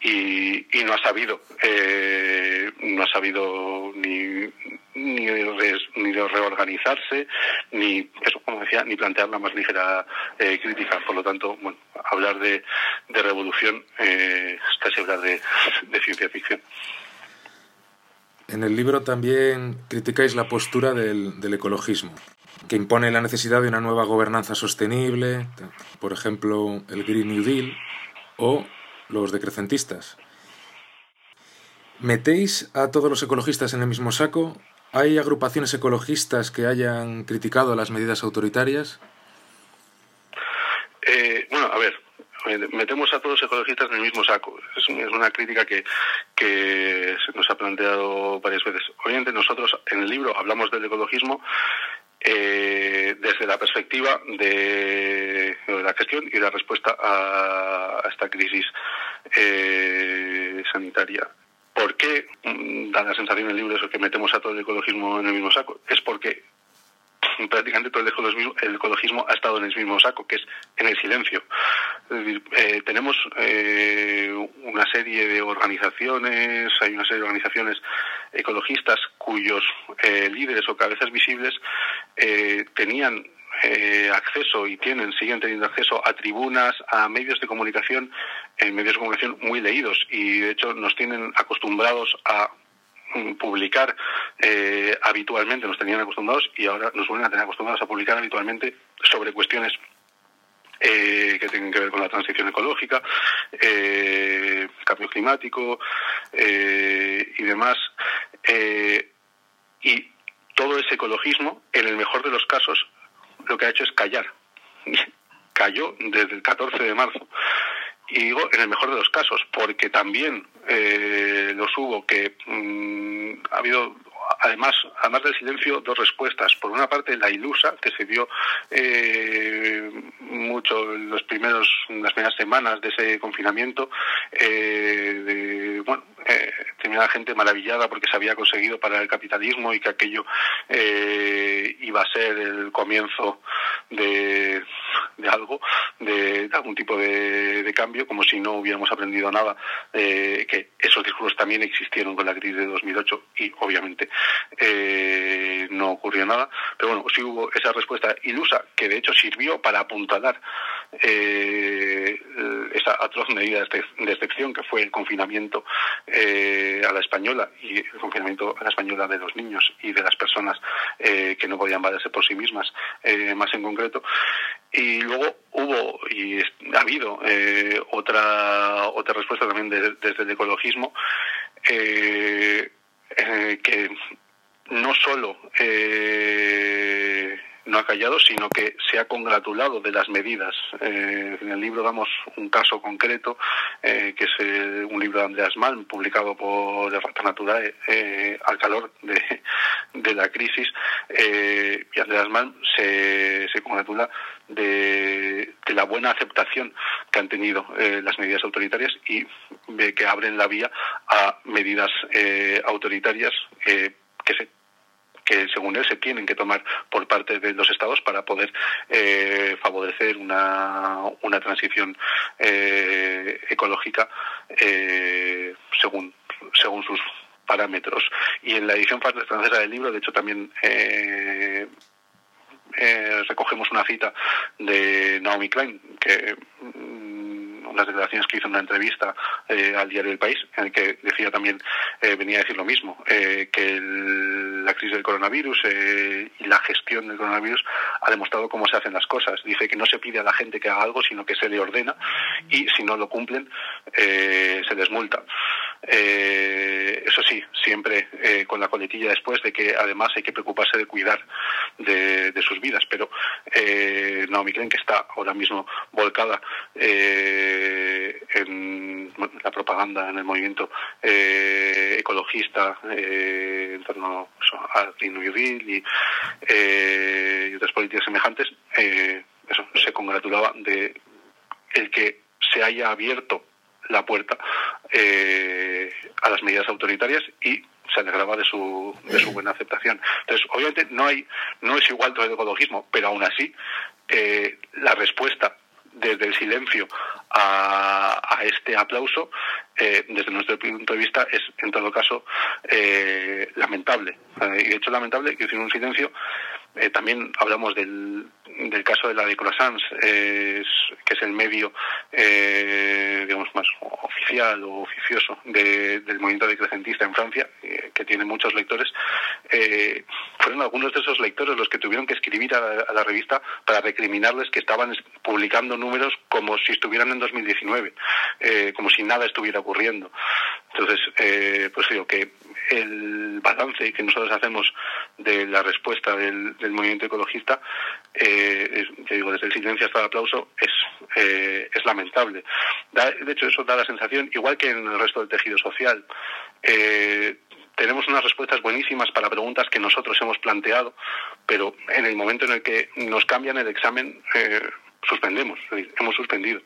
Speaker 3: y, y no ha sabido, no ha sabido ni ni, ni reorganizarse, ni, eso como decía, ni plantear la más ligera eh, crítica. Por lo tanto, bueno, hablar de, de revolución eh, es casi hablar de ciencia ficción.
Speaker 1: En el libro también criticáis la postura del, del, ecologismo, que impone la necesidad de una nueva gobernanza sostenible, por ejemplo, el Green New Deal, o los decrecentistas. ¿Metéis a todos los ecologistas en el mismo saco ¿Hay agrupaciones ecologistas que hayan criticado las medidas autoritarias?
Speaker 3: Eh, bueno, a ver, metemos a todos los ecologistas en el mismo saco. Es, una crítica que, que se nos ha planteado varias veces. Obviamente nosotros en el libro hablamos del ecologismo eh, desde la perspectiva de, la gestión y la respuesta a, esta crisis eh, sanitaria. ¿Por qué mm, da la sensación en el libro eso que metemos a todo el ecologismo en el mismo saco? Es porque prácticamente todo el ecologismo, ha estado en el mismo saco, que es en el silencio. Es decir, eh, tenemos eh, una serie de organizaciones, hay una serie de organizaciones ecologistas cuyos eh, líderes o cabezas visibles tenían eh, acceso y tienen, siguen teniendo acceso a tribunas, a medios de comunicación, en medios de comunicación muy leídos y de hecho nos tienen acostumbrados a publicar eh, habitualmente, nos tenían acostumbrados y ahora nos vuelven a tener acostumbrados a publicar habitualmente sobre cuestiones eh, que tienen que ver con la transición ecológica, cambio climático y demás. y todo ese ecologismo, en el mejor de los casos, lo que ha hecho es callar. Cayó desde el 14 de marzo. Y digo, en el mejor de los casos, porque también eh, los hubo que mm, ha habido además, además del silencio, dos respuestas. Por una parte, la ilusa, que se dio eh, mucho en los primeros, las primeras semanas de ese confinamiento, eh, de, bueno, eh, tenía gente maravillada porque se había conseguido para el capitalismo y que aquello eh, iba a ser el comienzo de, algo, de, algún tipo de, cambio, como si no hubiéramos aprendido nada, eh, que esos discursos también existieron con la crisis de 2008 y obviamente eh, no ocurrió nada. Pero bueno, sí hubo esa respuesta ilusa que de hecho sirvió para apuntalar esa atroz medida de excepción que fue el confinamiento a la española y el confinamiento a la española de los niños y de las personas eh, que no podían valerse por sí mismas, eh, más en concreto. Y luego hubo y ha habido otra otra respuesta también desde el ecologismo que no solo no ha callado, sino que se ha congratulado de las medidas. Eh, en el libro damos un caso concreto, eh, que es eh, un libro de Andreas Malm, publicado por de Rata Natural al calor de, de la crisis. y Andreas Malm se, se congratula de, de, la buena aceptación que han tenido las medidas autoritarias y ve que abren la vía a medidas autoritarias según él se tienen que tomar por parte de los estados para poder eh, favorecer una, una transición eh, ecológica eh, según según sus parámetros. Y en la edición francesa del libro de hecho también recogemos una cita de Naomi Klein que unas declaraciones que hizo en una entrevista eh, al diario El País, en el que decía también, eh, venía a decir lo mismo, eh, que la crisis del coronavirus y la gestión del coronavirus ha demostrado cómo se hacen las cosas. Dice que no se pide a la gente que haga algo, sino que se le ordena y si no lo cumplen, se les multa. Eso sí, siempre con la coletilla después de que además hay que preocuparse de cuidar de, sus vidas. Pero Naomi Klein, que está ahora mismo volcada eh, en la propaganda, en el movimiento eh, ecologista eh, en torno al Green New Deal y, otras políticas semejantes, eso, se congratulaba de el que se haya abierto la puerta a las medidas autoritarias y se alegraba de su, de su buena aceptación. Entonces, obviamente no hay no es igual todo el ecologismo, pero aún así la respuesta desde el silencio a, este aplauso, eh, desde nuestro punto de vista, es en todo caso eh, lamentable. Eh, y de hecho, lamentable que sin un silencio. También hablamos del, del caso de la de Croissants, que es el medio, digamos, más oficial o oficioso del movimiento decrecentista en Francia, que tiene muchos lectores. fueron algunos de esos lectores los que tuvieron que escribir a la revista para recriminarles que estaban publicando números como si estuvieran en 2019, eh, como si nada estuviera ocurriendo. Entonces, eh, pues digo que el balance que nosotros hacemos de la respuesta del, movimiento ecologista, eh, digo, desde el silencio hasta el aplauso, es, eh, es lamentable. de hecho, eso da la sensación, igual que en el resto del tejido social, tenemos unas respuestas buenísimas para preguntas que nosotros hemos planteado, pero en el momento en el que nos cambian el examen, suspendemos, hemos suspendido.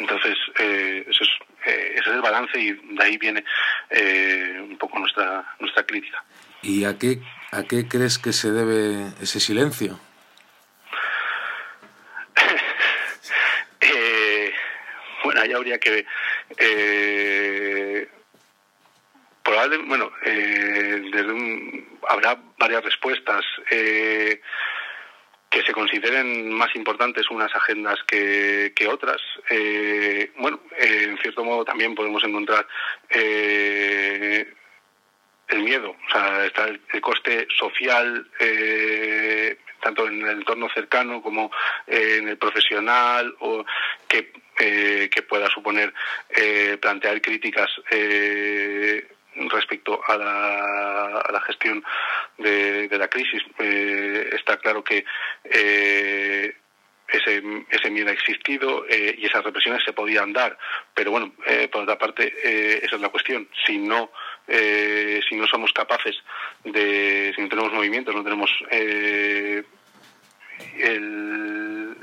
Speaker 3: Entonces, eh, eso es, eh, ese es el balance y de ahí viene eh, un poco nuestra, nuestra crítica.
Speaker 1: ¿Y a qué, a qué crees que se debe ese silencio?
Speaker 3: bueno, ahí habría que... probablemente, bueno, desde habrá varias respuestas que se consideren más importantes unas agendas que, otras. Eh, bueno, eh, en cierto modo también podemos encontrar eh, el miedo, o sea, está el, coste social, tanto en el entorno cercano como en el profesional, o que, que pueda suponer plantear críticas respecto a la, gestión de, la crisis. Eh, está claro que eh, ese, ese miedo ha existido eh, y esas represiones se podían dar. Pero bueno, por otra parte, esa es la cuestión. Si no, si no somos capaces de, si no tenemos movimientos, no tenemos el,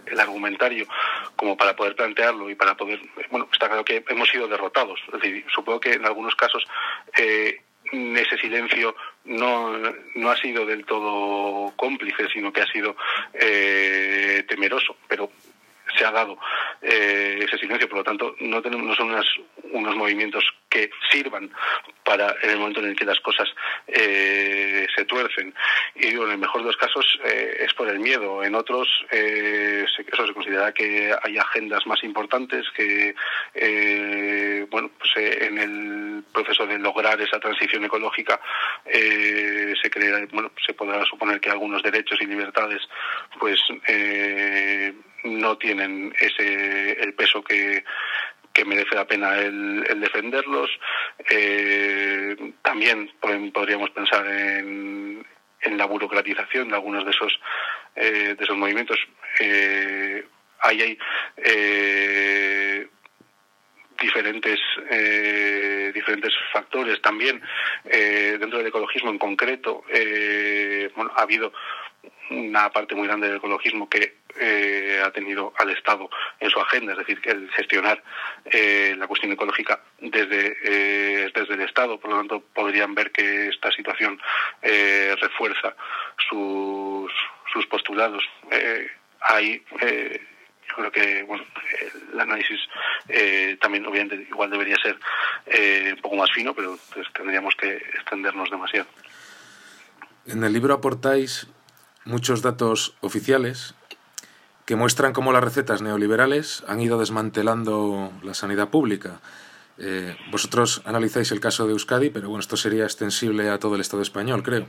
Speaker 3: el, argumentario como para poder plantearlo y para poder, bueno, está claro que hemos sido derrotados. Es decir, supongo que en algunos casos eh, ese silencio no, no ha sido del todo cómplice, sino que ha sido eh, temeroso, pero se ha dado eh, ese silencio, por lo tanto no tenemos no son unos movimientos que sirvan para en el momento en el que las cosas eh, se tuercen. Y digo, en el mejor de los casos eh, es por el miedo. En otros, eh, eso se considera que hay agendas más importantes que, bueno, pues en el proceso de lograr esa transición ecológica se crea, bueno, se podrá suponer que algunos derechos y libertades, pues no tienen ese el peso que que merece la pena el, defenderlos. Eh, también podríamos pensar en, en, la burocratización de algunos de esos, eh, de esos movimientos. Eh, ahí hay diferentes diferentes factores también dentro del ecologismo en concreto bueno ha habido una parte muy grande del ecologismo que ha tenido al Estado en su agenda, es decir, que el gestionar la cuestión ecológica desde, desde el Estado. Por lo tanto, podrían ver que esta situación refuerza sus, sus postulados. hay yo creo que bueno, el análisis eh, también obviamente igual debería ser eh, un poco más fino, pero pues, tendríamos que extendernos demasiado.
Speaker 1: En el libro aportáis muchos datos oficiales que muestran cómo las recetas neoliberales han ido desmantelando la sanidad pública. Eh, vosotros analizáis el caso de Euskadi, pero bueno, esto sería extensible a todo el Estado español, creo.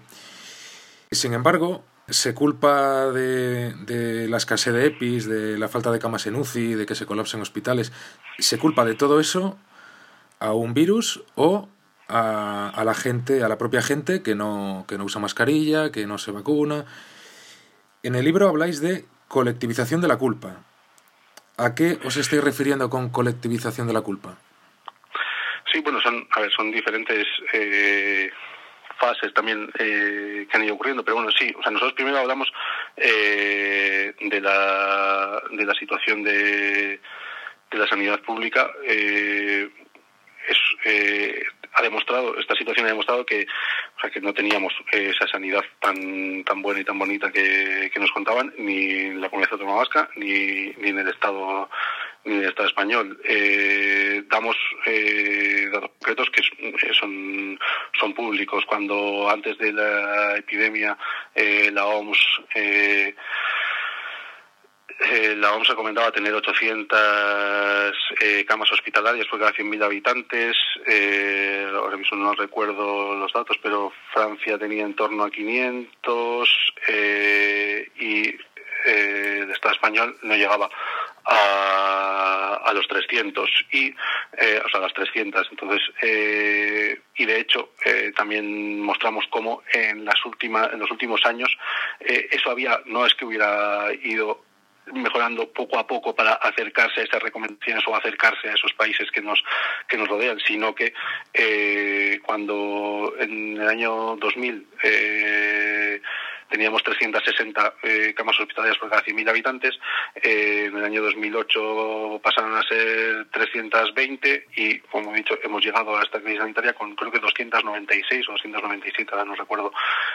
Speaker 1: Sin embargo, se culpa de, la escasez de EPIs, de la falta de camas en UCI, de que se colapsen hospitales. Se culpa de todo eso a un virus o a, la gente, a la propia gente que no, que no usa mascarilla, que no se vacuna. En el libro habláis de colectivización de la culpa. ¿A qué os estáis refiriendo con colectivización de la culpa?
Speaker 3: Sí, bueno, son, a ver, son diferentes eh, fases también eh, que han ido ocurriendo, pero bueno, sí, o sea, nosotros primero hablamos eh, de, la, de la situación de, de la sanidad pública. Eh, es, ha demostrado, esta situación ha demostrado que, sea, que no teníamos esa sanidad tan, tan buena y tan bonita que, que nos contaban, ni en la comunidad autónoma vasca, ni, ni en el Estado ni en el Estado español. Eh, damos eh, datos concretos que son, son públicos. Cuando antes de la epidemia eh, la OMS eh, eh, la OMS recomendaba tener 800 eh, camas hospitalarias por cada 100.000 habitantes. Eh, ahora mismo no recuerdo los datos, pero Francia tenía en torno a 500 y el Estado español no llegaba a, a los 300 y o sea a las 300 entonces y de hecho también mostramos cómo en las últimas en los últimos años eso había no es que hubiera ido mejorando poco a poco para acercarse a esas recomendaciones o acercarse a esos países que nos que nos rodean, sino que eh, cuando en el año 2000 eh, teníamos 360 eh, camas hospitalarias por cada 100.000 habitantes, eh, en el año 2008 pasaron a ser 320 y, como he dicho, hemos llegado a esta crisis sanitaria con creo que 296 o 297, ahora no recuerdo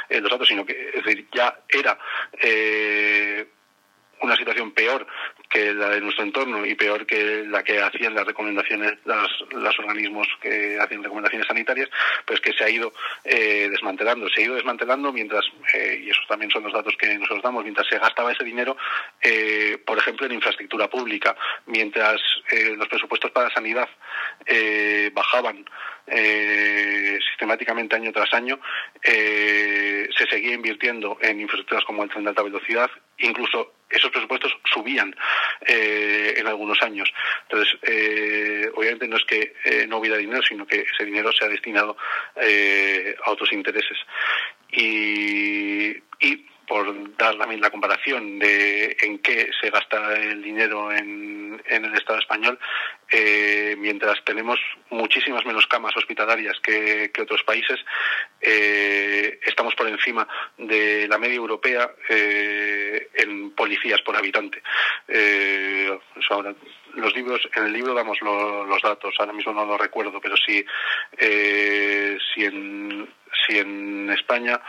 Speaker 3: los datos, sino que es decir, ya era eh, una situación peor que la de nuestro entorno y peor que la que hacían las recomendaciones, los organismos que hacen recomendaciones sanitarias, pues que se ha ido eh, desmantelando. Se ha ido desmantelando mientras, eh, y esos también son los datos que nosotros damos, mientras se gastaba ese dinero, eh, por ejemplo, en infraestructura pública, mientras los presupuestos para sanidad bajaban sistemáticamente año tras año, se seguía invirtiendo en infraestructuras como el tren de alta velocidad, incluso esos presupuestos subían eh, en algunos años. Entonces, eh, obviamente no es que eh, no hubiera dinero, sino que ese dinero se ha destinado a otros intereses. Y por dar también la comparación de en qué se gasta el dinero en, en el Estado español, eh, mientras tenemos muchísimas menos camas hospitalarias que, otros países, eh, estamos por encima de la media europea eh, en policías por habitante. ahora, los libros, en el libro damos los datos, ahora mismo no lo recuerdo, pero si, si, en, si en España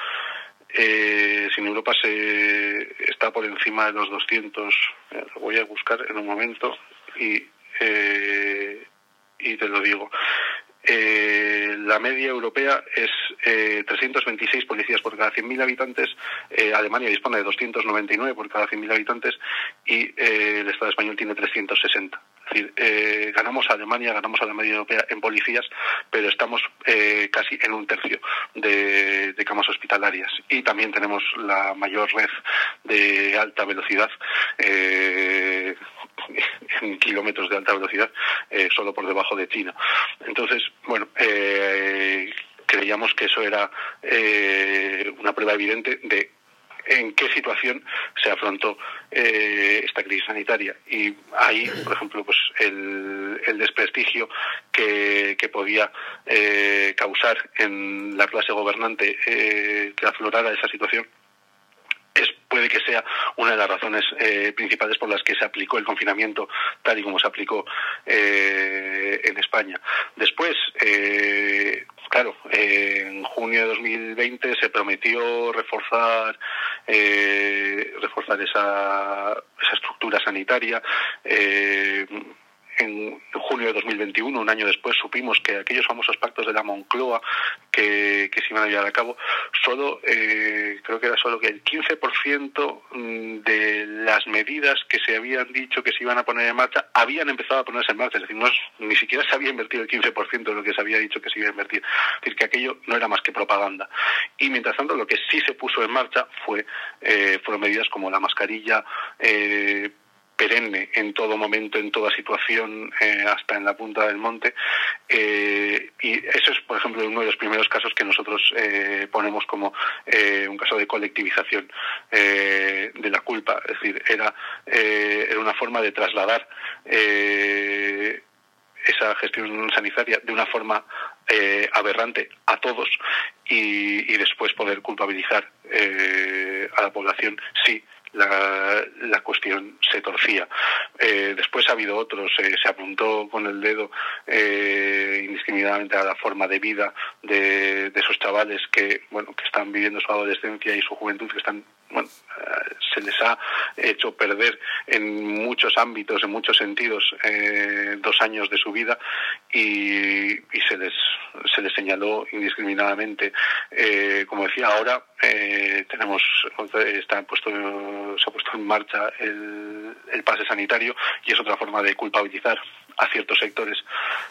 Speaker 3: eh, si en Europa se está por encima de los 200, eh, lo voy a buscar en un momento y, eh, y te lo digo. Eh, la media europea es eh, 326 policías por cada 100.000 habitantes. Eh, Alemania dispone de 299 por cada 100.000 habitantes y eh, el Estado español tiene 360. Es decir, eh, ganamos a Alemania, ganamos a la media europea en policías, pero estamos casi en un tercio de, camas hospitalarias. Y también tenemos la mayor red de alta velocidad. Kilómetros de alta velocidad eh, solo por debajo de China. Entonces, bueno, eh, creíamos que eso era eh, una prueba evidente de en qué situación se afrontó eh, esta crisis sanitaria. Y ahí, por ejemplo, pues el, desprestigio que, que podía eh, causar en la clase gobernante eh, que aflorara esa situación puede que sea una de las razones eh, principales por las que se aplicó el confinamiento tal y como se aplicó eh, en España. Después, eh, claro, en junio de 2020 se prometió reforzar reforzar esa, esa estructura sanitaria en junio de 2021, un año después, supimos que aquellos famosos pactos de la Moncloa que, se iban a llevar a cabo, solo, eh, creo que era solo que el 15% mm, de las medidas que se habían dicho que se iban a poner en marcha habían empezado a ponerse en marcha. Es decir, no ni siquiera se había invertido el 15% de lo que se había dicho que se iba a invertir. Es decir, que aquello no era más que propaganda. Y mientras tanto, lo que sí se puso en marcha fue, eh, fueron medidas como la mascarilla, eh, perenne en todo momento, en toda situación, eh, hasta en la punta del monte. Eh, y eso es, por ejemplo, uno de los primeros casos que nosotros eh, ponemos como un caso de colectivización de la culpa. Es decir, era, era una forma de trasladar esa gestión sanitaria de una forma aberrante a todos y, y después poder culpabilizar a la población sí la, la cuestión se torcía. Eh, después ha habido otros, eh, se apuntó con el dedo eh, indiscriminadamente a la forma de vida de, de, esos chavales que, bueno, que están viviendo su adolescencia y su juventud, que están bueno, eh, se les ha hecho perder en muchos ámbitos, en muchos sentidos, eh, dos años de su vida y, se les se les señaló indiscriminadamente. Eh, como decía, ahora eh, tenemos está puesto se ha puesto en marcha el, el pase sanitario y es otra forma de culpabilizar a ciertos sectores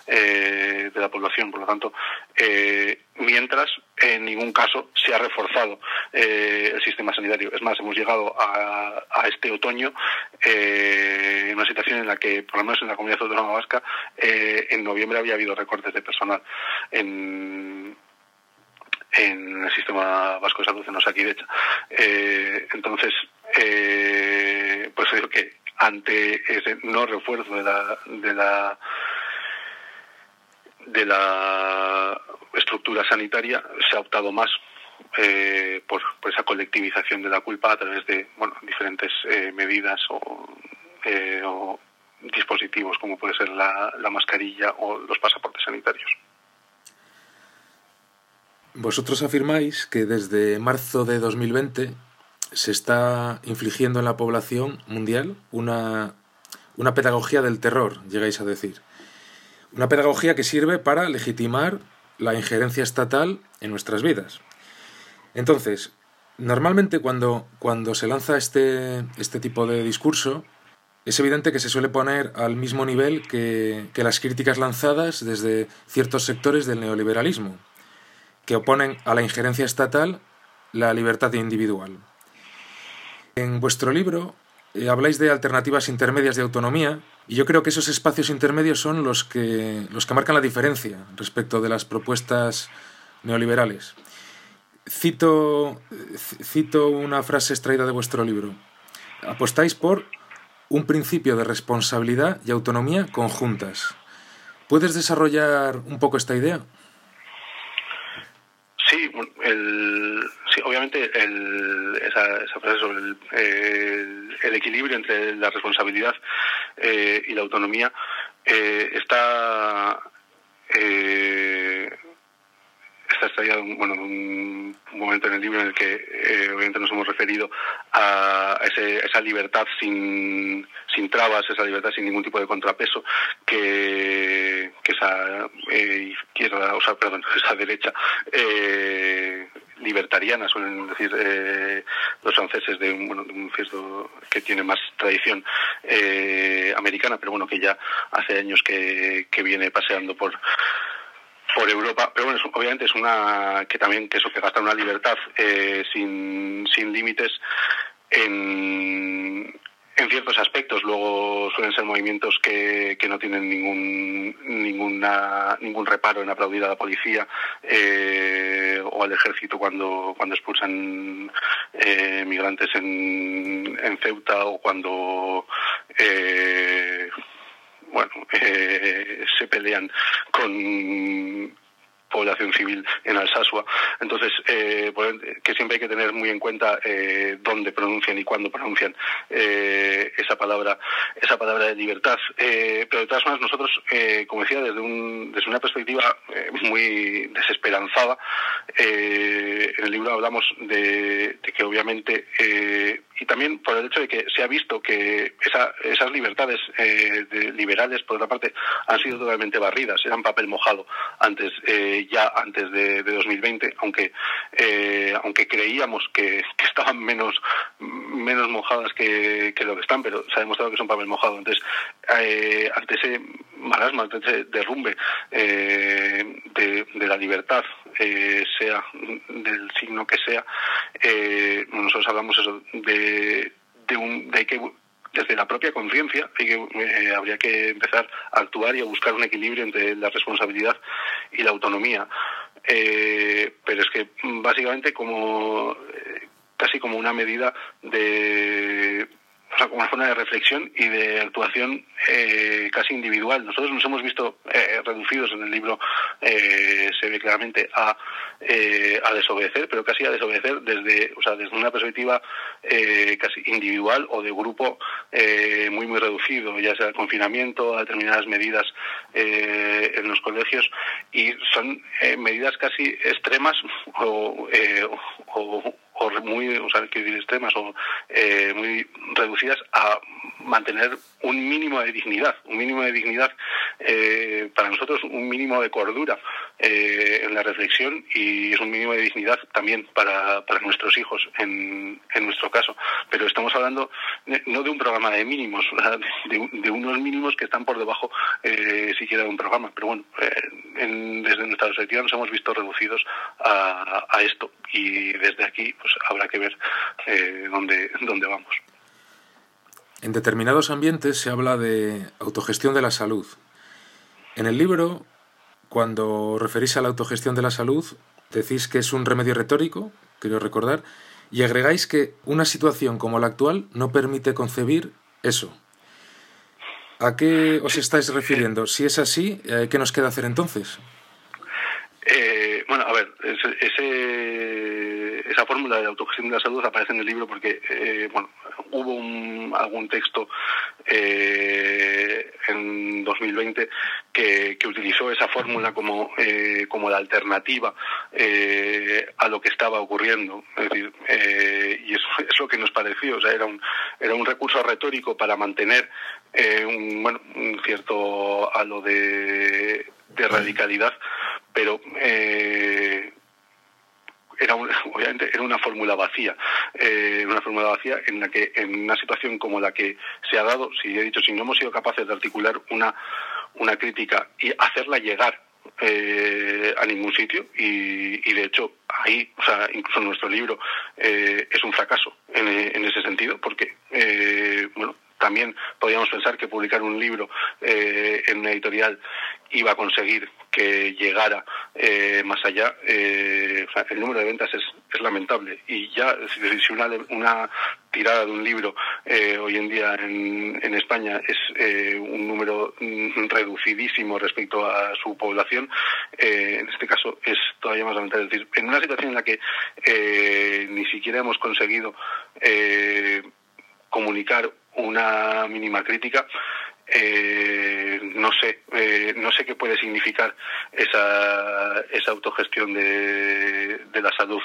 Speaker 3: eh, de la población. Por lo tanto, eh, mientras en ningún caso se ha reforzado eh, el sistema sanitario. Es más, hemos llegado a, este otoño en una situación en la que, por lo menos en la comunidad autónoma vasca, en noviembre había habido recortes de personal en en el sistema vasco de salud en Osakidecha. Eh, entonces, eh, pues digo que ante ese no refuerzo de la de la de la estructura sanitaria se ha optado más eh, por, esa colectivización de la culpa a través de bueno diferentes eh, medidas o, eh, o, dispositivos como puede ser la, la mascarilla o los pasaportes sanitarios.
Speaker 1: Vosotros afirmáis que desde marzo de 2020 se está infligiendo en la población mundial una, una pedagogía del terror, llegáis a decir. Una pedagogía que sirve para legitimar la injerencia estatal en nuestras vidas. Entonces, normalmente cuando, cuando se lanza este, este tipo de discurso, es evidente que se suele poner al mismo nivel que, que las críticas lanzadas desde ciertos sectores del neoliberalismo, que oponen a la injerencia estatal la libertad individual. En vuestro libro eh, habláis de alternativas intermedias de autonomía y yo creo que esos espacios intermedios son los que, los que marcan la diferencia respecto de las propuestas neoliberales. Cito, cito una frase extraída de vuestro libro. Apostáis por un principio de responsabilidad y autonomía conjuntas. ¿Puedes desarrollar un poco esta idea?
Speaker 3: Sí, el, sí obviamente el, esa, esa, frase sobre el, el, equilibrio entre la responsabilidad eh, y la autonomía eh, está eh, está extraído bueno, un, momento en el libro en el que eh, obviamente nos hemos referido a ese, esa libertad sin, sin trabas, esa libertad sin ningún tipo de contrapeso que, esa eh, izquierda, o sea, perdón, esa derecha eh, libertariana, suelen decir eh, los franceses de, bueno, de un que tiene más tradición eh, americana, pero bueno, que ya hace años que, que viene paseando por por Europa, pero bueno, obviamente es una que también que eso que gasta una libertad eh, sin, sin límites en, en ciertos aspectos. Luego suelen ser movimientos que, que no tienen ningún ninguna, ningún reparo en aplaudir a la policía eh, o al ejército cuando cuando expulsan eh, migrantes en, en Ceuta o cuando eh, bueno, eh, se pelean con población civil en Alsasua. Entonces, eh, que siempre hay que tener muy en cuenta eh, dónde pronuncian y cuándo pronuncian eh, esa palabra esa palabra de libertad. pero de todas maneras, nosotros, como decía, desde, un, desde una perspectiva muy desesperanzada, en el libro hablamos de, que obviamente, y también por el hecho de que se ha visto que esas libertades liberales, por otra parte, han sido totalmente barridas, eran papel mojado antes ya antes de, 2020, aunque eh, aunque creíamos que, estaban menos menos mojadas que, lo que están, pero se ha demostrado que son papel mojado. Entonces, eh, ante ese marasmo, ante ese derrumbe eh, de, la libertad, sea del signo que sea, nosotros hablamos eso de, de, un, de que desde la propia conciencia que habría que empezar a actuar y a buscar un equilibrio entre la responsabilidad y la autonomía. Eh, pero es que básicamente como eh, casi como una medida de o sea, como una zona de reflexión y de actuación eh, casi individual. Nosotros nos hemos visto eh, reducidos en el libro, eh, se ve claramente, a, a desobedecer, pero casi a desobedecer desde, o sea, desde una perspectiva casi individual o de grupo muy, muy reducido, ya sea el confinamiento, a determinadas medidas en los colegios, y son medidas casi extremas o, o o muy, o sea, que extremas o eh, muy reducidas a mantener un mínimo de dignidad, un mínimo de dignidad eh, para nosotros, un mínimo de cordura eh, en la reflexión y es un mínimo de dignidad también para, para nuestros hijos en, en nuestro caso. Pero estamos hablando no de un programa de mínimos, de, unos mínimos que están por debajo siquiera de un programa. Pero bueno, desde nuestra perspectiva nos hemos visto reducidos a, a esto y desde aquí pues habrá que ver eh, dónde, dónde vamos.
Speaker 1: En determinados ambientes se habla de autogestión de la salud. En el libro, cuando referís a la autogestión de la salud, decís que es un remedio retórico, quiero recordar, y agregáis que una situación como la actual no permite concebir eso. ¿A qué os estáis refiriendo? Si es así, eh, ¿qué nos queda hacer entonces?
Speaker 3: Eh, bueno, a ver, ese, esa fórmula de autogestión de la salud aparece en el libro porque, eh, bueno, hubo algún texto eh, en 2020 que, utilizó esa fórmula como, como la alternativa a lo que estaba ocurriendo. Y eso es lo que nos pareció, o sea, era un, era un recurso retórico para mantener un, bueno, un cierto halo de, de radicalidad pero eh, era obviamente era una fórmula vacía, eh, una fórmula vacía en la que en una situación como la que se ha dado, si he dicho, si no hemos sido capaces de articular una, una crítica y hacerla llegar eh, a ningún sitio y, de hecho ahí, o sea, incluso nuestro libro es un fracaso en, en, ese sentido porque, bueno, también podríamos pensar que publicar un libro en una editorial iba a conseguir que llegara eh, más allá. Eh, el número de ventas es, es lamentable y ya si una, una tirada de un libro eh, hoy en día en, en España es un número mm, reducidísimo respecto a su población, en este caso es todavía más lamentable. Es decir, en una situación en la que ni siquiera hemos conseguido comunicar una mínima crítica, eh, no sé eh, no sé qué puede significar esa, esa autogestión de, de la salud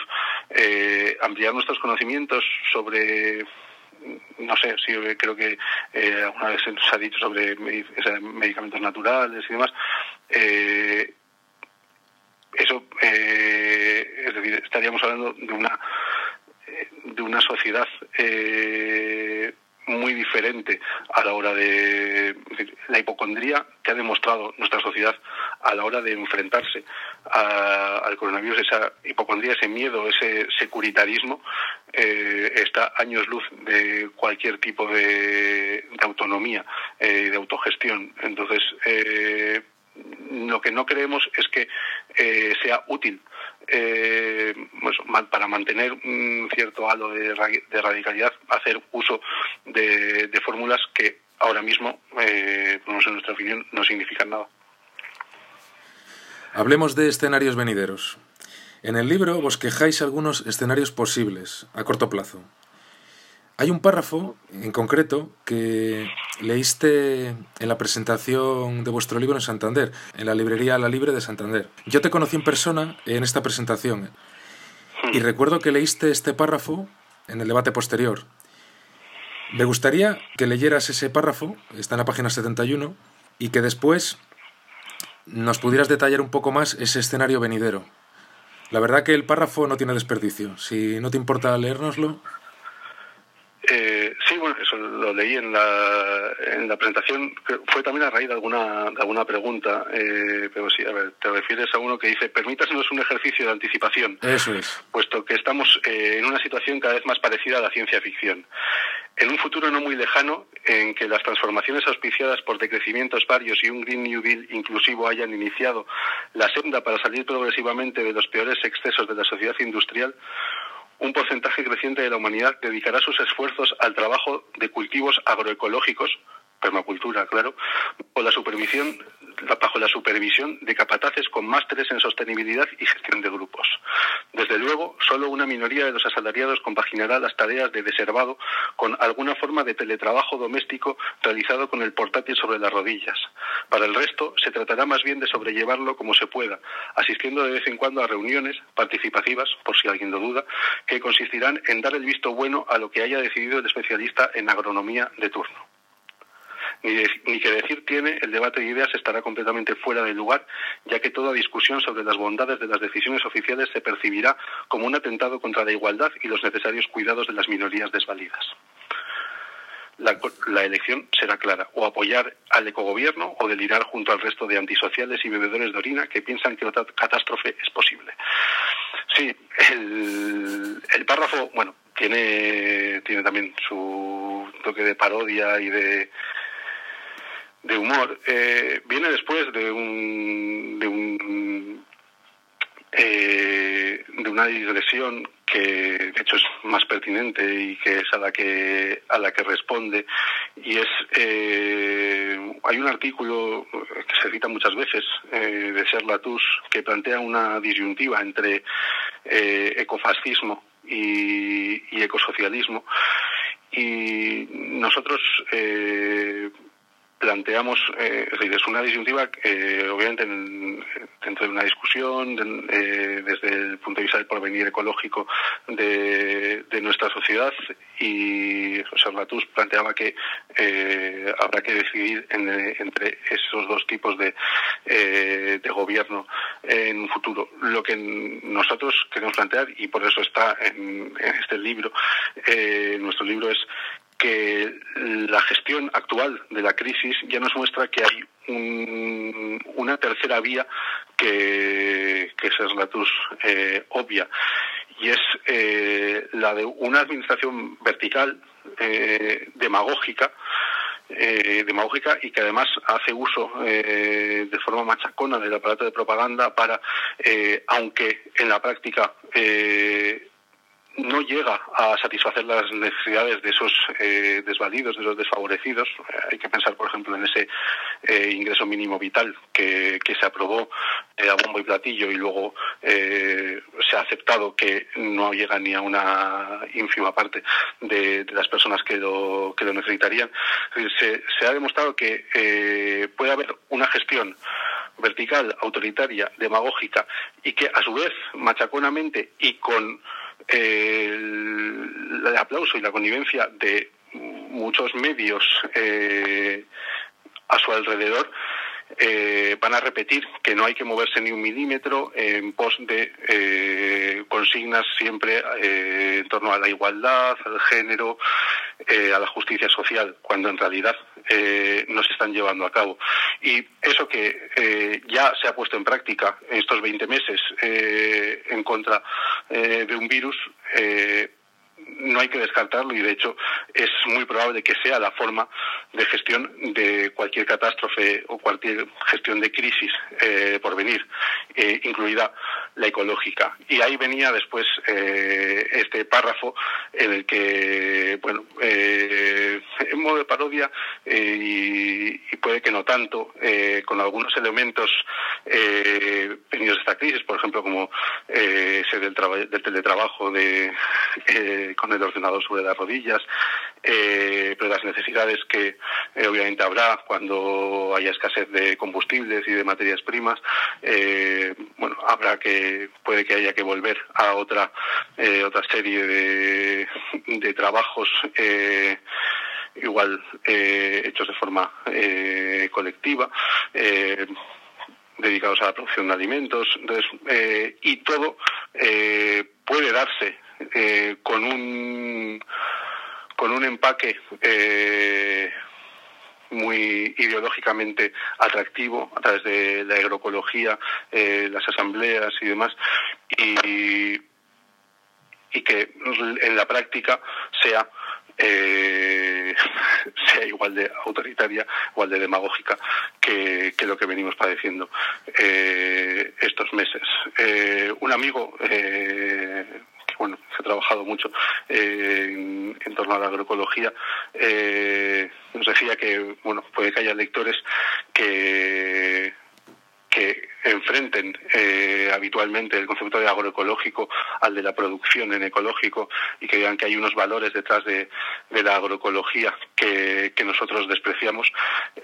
Speaker 3: eh, ampliar nuestros conocimientos sobre no sé, sí, creo que eh, alguna vez se nos ha dicho sobre medicamentos naturales y demás. Eh, eso, eh, es decir, estaríamos hablando de una de una sociedad eh, muy diferente a la hora de la hipocondría que ha demostrado nuestra sociedad a la hora de enfrentarse al coronavirus, esa hipocondría, ese miedo, ese securitarismo, eh, está años luz de cualquier tipo de, autonomía, eh, de autogestión. Entonces, eh, lo que no creemos es que eh, sea útil eh, pues, para mantener un cierto halo de, radicalidad, hacer uso de, fórmulas que ahora mismo, eh, en nuestra opinión, no significan nada.
Speaker 1: Hablemos de escenarios venideros. En el libro vos quejáis algunos escenarios posibles a corto plazo. Hay un párrafo en concreto que leíste en la presentación de vuestro libro en Santander, en la librería La Libre de Santander. Yo te conocí en persona en esta presentación y recuerdo que leíste este párrafo en el debate posterior. Me gustaría que leyeras ese párrafo, está en la página 71, y que después nos pudieras detallar un poco más ese escenario venidero. La verdad que el párrafo no tiene desperdicio. Si no te importa leérnoslo.
Speaker 3: Eh, sí, bueno, eso lo leí en la, en la presentación. Fue también a raíz de alguna, de alguna pregunta. Eh, pero sí, a ver, te refieres a uno que dice: permítasenos un ejercicio de anticipación.
Speaker 1: Eso es.
Speaker 3: Puesto que estamos eh, en una situación cada vez más parecida a la ciencia ficción. En un futuro no muy lejano, en que las transformaciones auspiciadas por decrecimientos varios y un Green New Deal inclusivo hayan iniciado la senda para salir progresivamente de los peores excesos de la sociedad industrial, un porcentaje creciente de la humanidad dedicará sus esfuerzos al trabajo de cultivos agroecológicos, permacultura, claro, con la bajo la supervisión de capataces con másteres en sostenibilidad y gestión de grupos. Desde luego, solo una minoría de los asalariados compaginará las tareas de deservado con alguna forma de teletrabajo doméstico realizado con el portátil sobre las rodillas. Para el resto, se tratará más bien de sobrellevarlo como se pueda, asistiendo de vez en cuando a reuniones participativas, por si alguien lo duda, que consistirán en dar el visto bueno a lo que haya decidido el especialista en agronomía de turno ni, que decir tiene, el debate de ideas estará completamente fuera de lugar, ya que toda discusión sobre las bondades de las decisiones oficiales se percibirá como un atentado contra la igualdad y los necesarios cuidados de las minorías desvalidas. La, la, elección será clara, o apoyar al ecogobierno o delirar junto al resto de antisociales y bebedores de orina que piensan que otra catástrofe es posible. Sí, el, el párrafo, bueno, tiene, tiene también su toque de parodia y de, de humor eh, viene después de un de un eh, de una digresión que de hecho es más pertinente y que es a la que a la que responde. Y es eh, hay un artículo que se cita muchas veces de Serlatus que plantea una disyuntiva entre ecofascismo y, y, ecosocialismo. Y nosotros planteamos, eh, es una disyuntiva que obviamente dentro de una discusión eh, desde el punto de vista del porvenir ecológico de, nuestra sociedad y José Latus planteaba que eh, habrá que decidir entre esos dos tipos de, de gobierno en un futuro. Lo que nosotros queremos plantear, y por eso está en, en este libro, nuestro libro es que la gestión actual de la crisis ya nos muestra que hay una tercera vía que, que es la eh, obvia y es eh, la de una administración vertical eh, demagógica demagógica y que además hace uso de forma machacona del aparato de propaganda para, aunque en la práctica no llega a satisfacer las necesidades de esos eh, desvalidos, de los desfavorecidos. Eh, hay que pensar, por ejemplo, en ese eh, ingreso mínimo vital que, se aprobó a bombo y platillo y luego se ha aceptado que no llega ni a una ínfima parte de, las personas que lo, que lo necesitarían. Se, se ha demostrado que puede haber una gestión vertical, autoritaria, demagógica y que a su vez machaconamente y con el, aplauso y la connivencia de muchos medios eh, a su alrededor eh, van a repetir que no hay que moverse ni un milímetro en pos de eh, consignas siempre eh, en torno a la igualdad, al género, a la justicia social, cuando en realidad no se están llevando a cabo. Y eso que ya se ha puesto en práctica en estos 20 meses en contra de un virus, no hay que descartarlo y de hecho es muy probable que sea la forma de gestión de cualquier catástrofe o cualquier gestión de crisis eh, por venir, eh, incluida la ecológica. Y ahí venía después eh, este párrafo en el que, bueno, eh, en modo de parodia y, puede que no tanto, con algunos elementos venidos de esta crisis, por ejemplo, como ese del, del teletrabajo de, con el ordenador sobre las rodillas, pero las necesidades que obviamente habrá cuando haya escasez de combustibles y de materias primas, eh, bueno, habrá que, puede que haya que volver a otra, eh, otra serie de, de trabajos eh, igual hechos de forma colectiva dedicados a la producción de alimentos. Y todo puede darse con un con un empaque muy ideológicamente atractivo a través de la agroecología, eh, las asambleas y demás, y, y que en la práctica sea eh, sea igual de autoritaria, igual de demagógica que, lo que venimos padeciendo eh, estos meses. un amigo bueno, se ha trabajado mucho eh, en, torno a la agroecología, eh, nos decía que, bueno, puede que haya lectores que que enfrenten eh, habitualmente el concepto de agroecológico al de la producción en ecológico y que vean que hay unos valores detrás de, la agroecología que, nosotros despreciamos.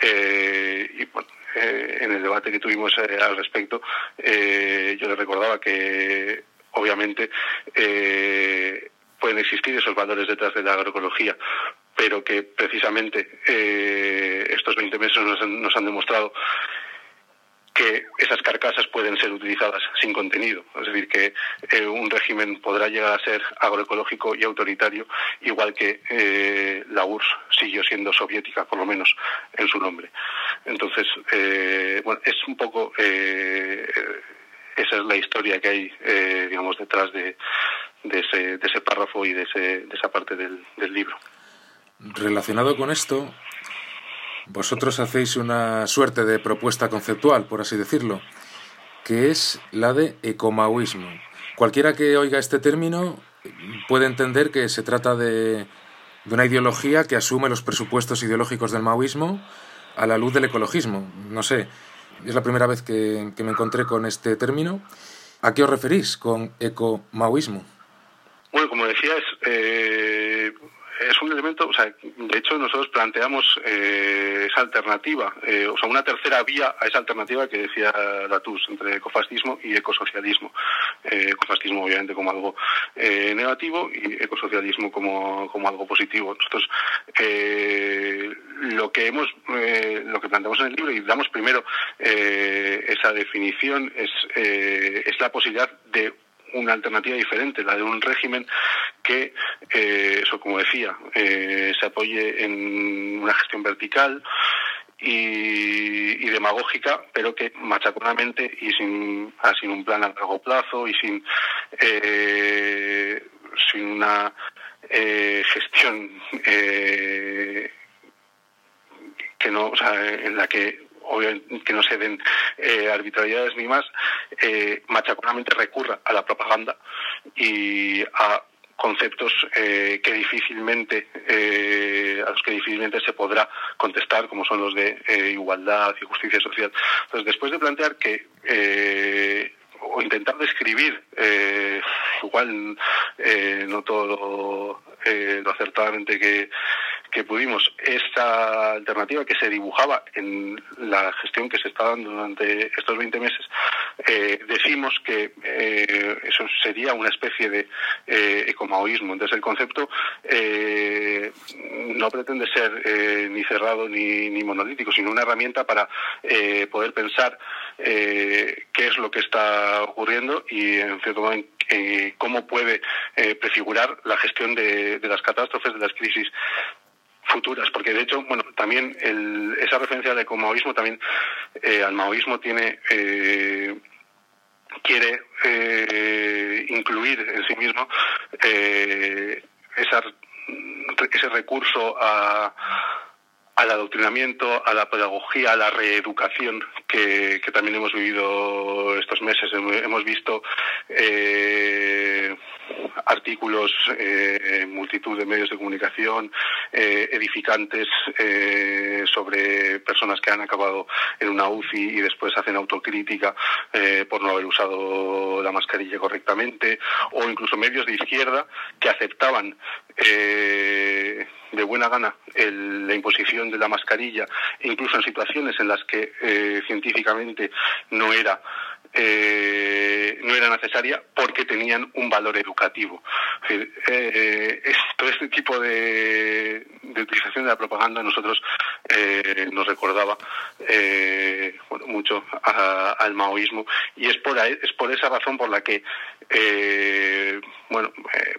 Speaker 3: y bueno, en el debate que tuvimos al respecto, yo le recordaba que obviamente eh, pueden existir esos valores detrás de la agroecología, pero que precisamente eh, estos 20 meses nos han, demostrado que esas carcasas pueden ser utilizadas sin contenido. Es decir, que eh, un régimen podrá llegar a ser agroecológico y autoritario, igual que la URSS siguió siendo soviética, por lo menos en su nombre. Entonces, bueno, es un poco esa es la historia que hay, eh, digamos, detrás de, ese, párrafo y de, esa parte del, libro.
Speaker 1: Relacionado con esto, vosotros hacéis una suerte de propuesta conceptual, por así decirlo, que es la de ecomaoísmo. Cualquiera que oiga este término puede entender que se trata de, de una ideología que asume los presupuestos ideológicos del maoísmo a la luz del ecologismo. No sé, es la primera vez que, me encontré con este término. ¿A qué os referís con ecomaoísmo?
Speaker 3: Bueno, como decías, eh, es un elemento, o sea, de hecho nosotros planteamos eh, esa alternativa, eh, o sea, una tercera vía a esa alternativa que decía Latus entre ecofascismo y ecosocialismo. Eh, ecofascismo obviamente como algo negativo y ecosocialismo como, como algo positivo. Nosotros lo que hemos, lo que planteamos en el libro y damos primero esa definición es, es la posibilidad de una alternativa diferente, la de un régimen que, eh, eso como decía, eh, se apoye en una gestión vertical y, demagógica, pero que machaconamente y sin, ah, sin un plan a largo plazo y sin, eh, sin una gestión que no, o sea, en la que obviamente que no se den eh, arbitrariedades ni más, eh, machaconamente recurra a la propaganda y a conceptos eh, que difícilmente eh, a los que difícilmente se podrá contestar como son los de igualdad y justicia social. Entonces después de plantear que o intentar describir igual no todo lo acertadamente que que pudimos esta alternativa que se dibujaba en la gestión que se está dando durante estos 20 meses, eh, decimos que eh, eso sería una especie de eh, ecomaoísmo. Entonces el concepto eh, no pretende ser ni cerrado ni, ni, monolítico, sino una herramienta para poder pensar qué es lo que está ocurriendo y en cierto modo cómo puede prefigurar la gestión de, de las catástrofes, de las crisis futuras, porque de hecho, bueno, también esa referencia al ecomaoísmo también eh, al maoísmo tiene eh, quiere eh, incluir en sí mismo esa, ese recurso a, al adoctrinamiento, a la pedagogía, a la reeducación que, también hemos vivido estos meses. Hemos visto eh, artículos eh, en multitud de medios de comunicación eh, edificantes sobre personas que han acabado en una UCI y después hacen autocrítica por no haber usado la mascarilla correctamente, o incluso medios de izquierda que aceptaban de buena gana la imposición de la mascarilla, incluso en situaciones en las que eh, científicamente no era eh, no era necesaria porque tenían un valor educativo. Eh, todo este tipo de, utilización de la propaganda a nosotros nos recordaba mucho al maoísmo y es por, es por esa razón por la que bueno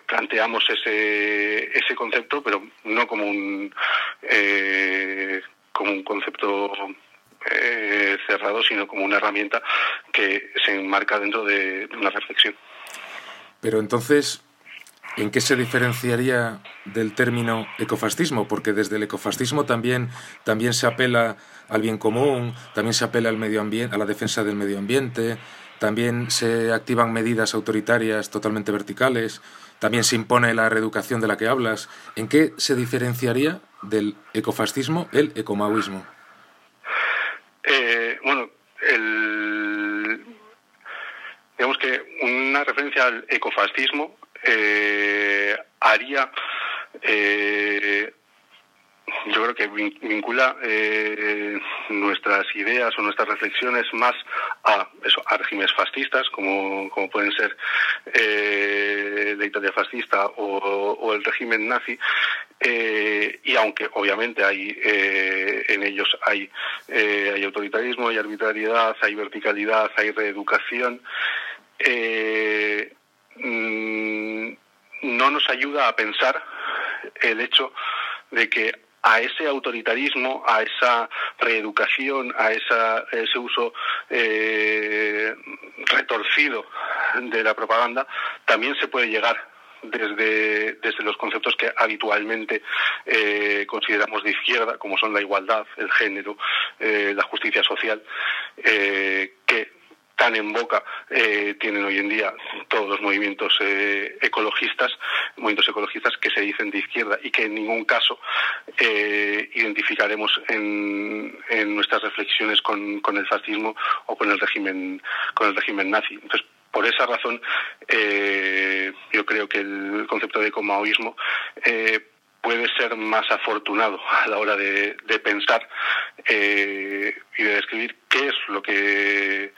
Speaker 3: planteamos ese, ese concepto, pero no como un como un concepto eh, cerrado, sino como una herramienta que se enmarca dentro de, una reflexión.
Speaker 1: Pero entonces, ¿En qué se diferenciaría del término ecofascismo? Porque desde el ecofascismo también, también se apela al bien común, también se apela al medio ambiente, a la defensa del medio ambiente, también se activan medidas autoritarias totalmente verticales, también se impone la reeducación de la que hablas. ¿En qué se diferenciaría del ecofascismo el ecomaoísmo?
Speaker 3: Eh, bueno, digamos que una referencia al ecofascismo eh, haría eh, yo creo que vincula eh, nuestras ideas o nuestras reflexiones más a, eso, a regímenes fascistas, como, como pueden ser eh, la Italia fascista o, el régimen nazi, eh, y aunque obviamente hay en ellos hay, hay autoritarismo, hay arbitrariedad, hay verticalidad, hay reeducación, mm, no nos ayuda a pensar el hecho de que a ese autoritarismo, a esa reeducación, a ese uso eh, retorcido de la propaganda, también se puede llegar desde, desde los conceptos que habitualmente eh, consideramos de izquierda, como son la igualdad, el género, eh, la justicia social, que tan en boca eh, tienen hoy en día todos los movimientos eh, ecologistas, movimientos ecologistas que se dicen de izquierda y que en ningún caso eh, identificaremos en, nuestras reflexiones con, el fascismo o con el régimen con el régimen nazi. Entonces, por esa razón, yo creo que el concepto de comaoísmo puede ser más afortunado a la hora de pensar y de describir qué es lo que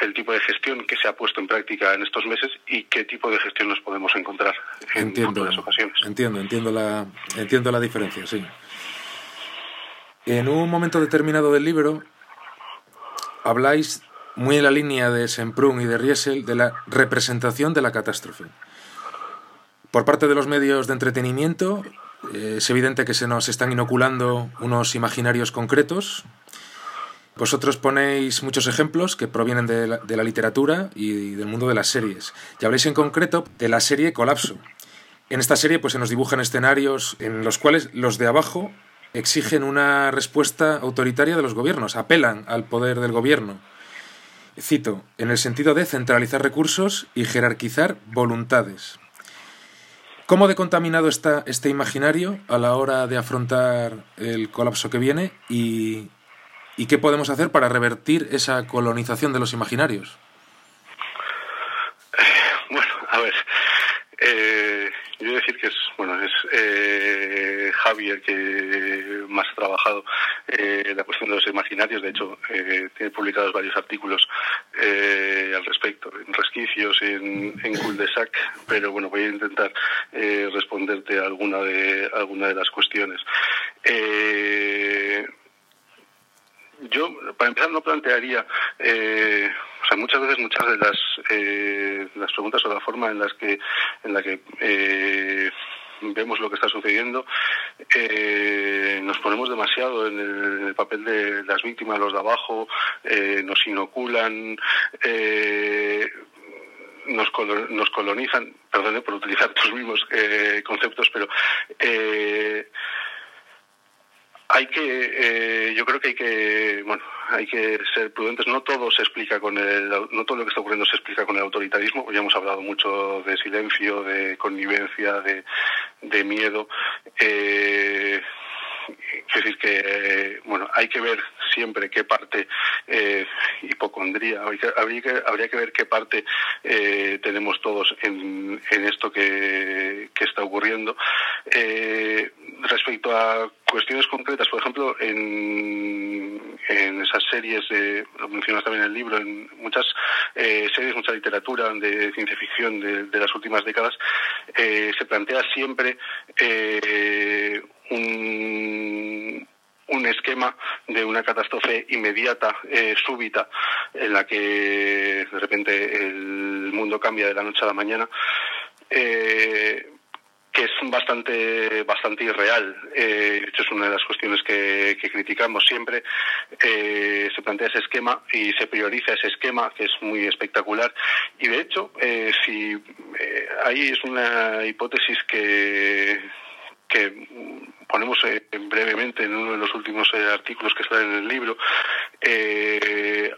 Speaker 3: el tipo de gestión que se ha puesto en práctica en estos meses y qué tipo de gestión nos podemos encontrar en entiendo, ocasiones.
Speaker 1: Entiendo, entiendo la, entiendo la diferencia, sí. En un momento determinado del libro habláis muy en la línea de Semprún y de Riesel de la representación de la catástrofe. Por parte de los medios de entretenimiento eh, es evidente que se nos están inoculando unos imaginarios concretos vosotros ponéis muchos ejemplos que provienen de la, literatura y del mundo de las series. Y habléis en concreto de la serie Colapso. En esta serie pues, se nos dibujan escenarios en los cuales los de abajo exigen una respuesta autoritaria de los gobiernos, apelan al poder del gobierno. Cito, en el sentido de centralizar recursos y jerarquizar voluntades. ¿Cómo de contaminado está este imaginario a la hora de afrontar el colapso que viene y, ¿Y qué podemos hacer para revertir esa colonización de los imaginarios?
Speaker 3: Bueno, a ver, eh, yo decir que es, bueno, es eh, Javier que más ha trabajado eh, la cuestión de los imaginarios. De hecho, eh, tiene publicados varios artículos eh, al respecto, en resquicios, en, en cul-de-sac. Pero bueno, voy a intentar responderte a alguna de alguna de las cuestiones. Eh, yo, para empezar, no plantearía, eh, o sea, muchas veces muchas de las, eh, las preguntas o la forma en las que, en la que eh, vemos lo que está sucediendo, nos ponemos demasiado en el, papel de las víctimas, los de abajo, nos inoculan, nos, nos colonizan, perdone por utilizar los mismos conceptos, pero hay que, eh, yo creo que hay que, bueno, hay que ser prudentes. No todo se explica con el, no todo lo que está ocurriendo se explica con el autoritarismo. Ya hemos hablado mucho de silencio, de connivencia, de, de miedo. Eh, decir que bueno hay que ver siempre qué parte eh, hipocondría habría que, habría que ver qué parte eh, tenemos todos en, en esto que, que, está ocurriendo eh, respecto a cuestiones concretas por ejemplo en, esas series de, lo mencionas también en el libro en muchas eh, series mucha literatura de ciencia ficción de, de las últimas décadas eh, se plantea siempre eh, un, un esquema de una catástrofe inmediata, eh, súbita, en la que de repente el mundo cambia de la noche a la mañana. Eh, que es bastante bastante irreal. Eh, de hecho, es una de las cuestiones que, criticamos siempre. Eh, se plantea ese esquema y se prioriza ese esquema, que es muy espectacular. Y de hecho, eh, si eh, ahí es una hipótesis que que ponemos eh, brevemente en uno de los últimos eh, artículos que están en el libro,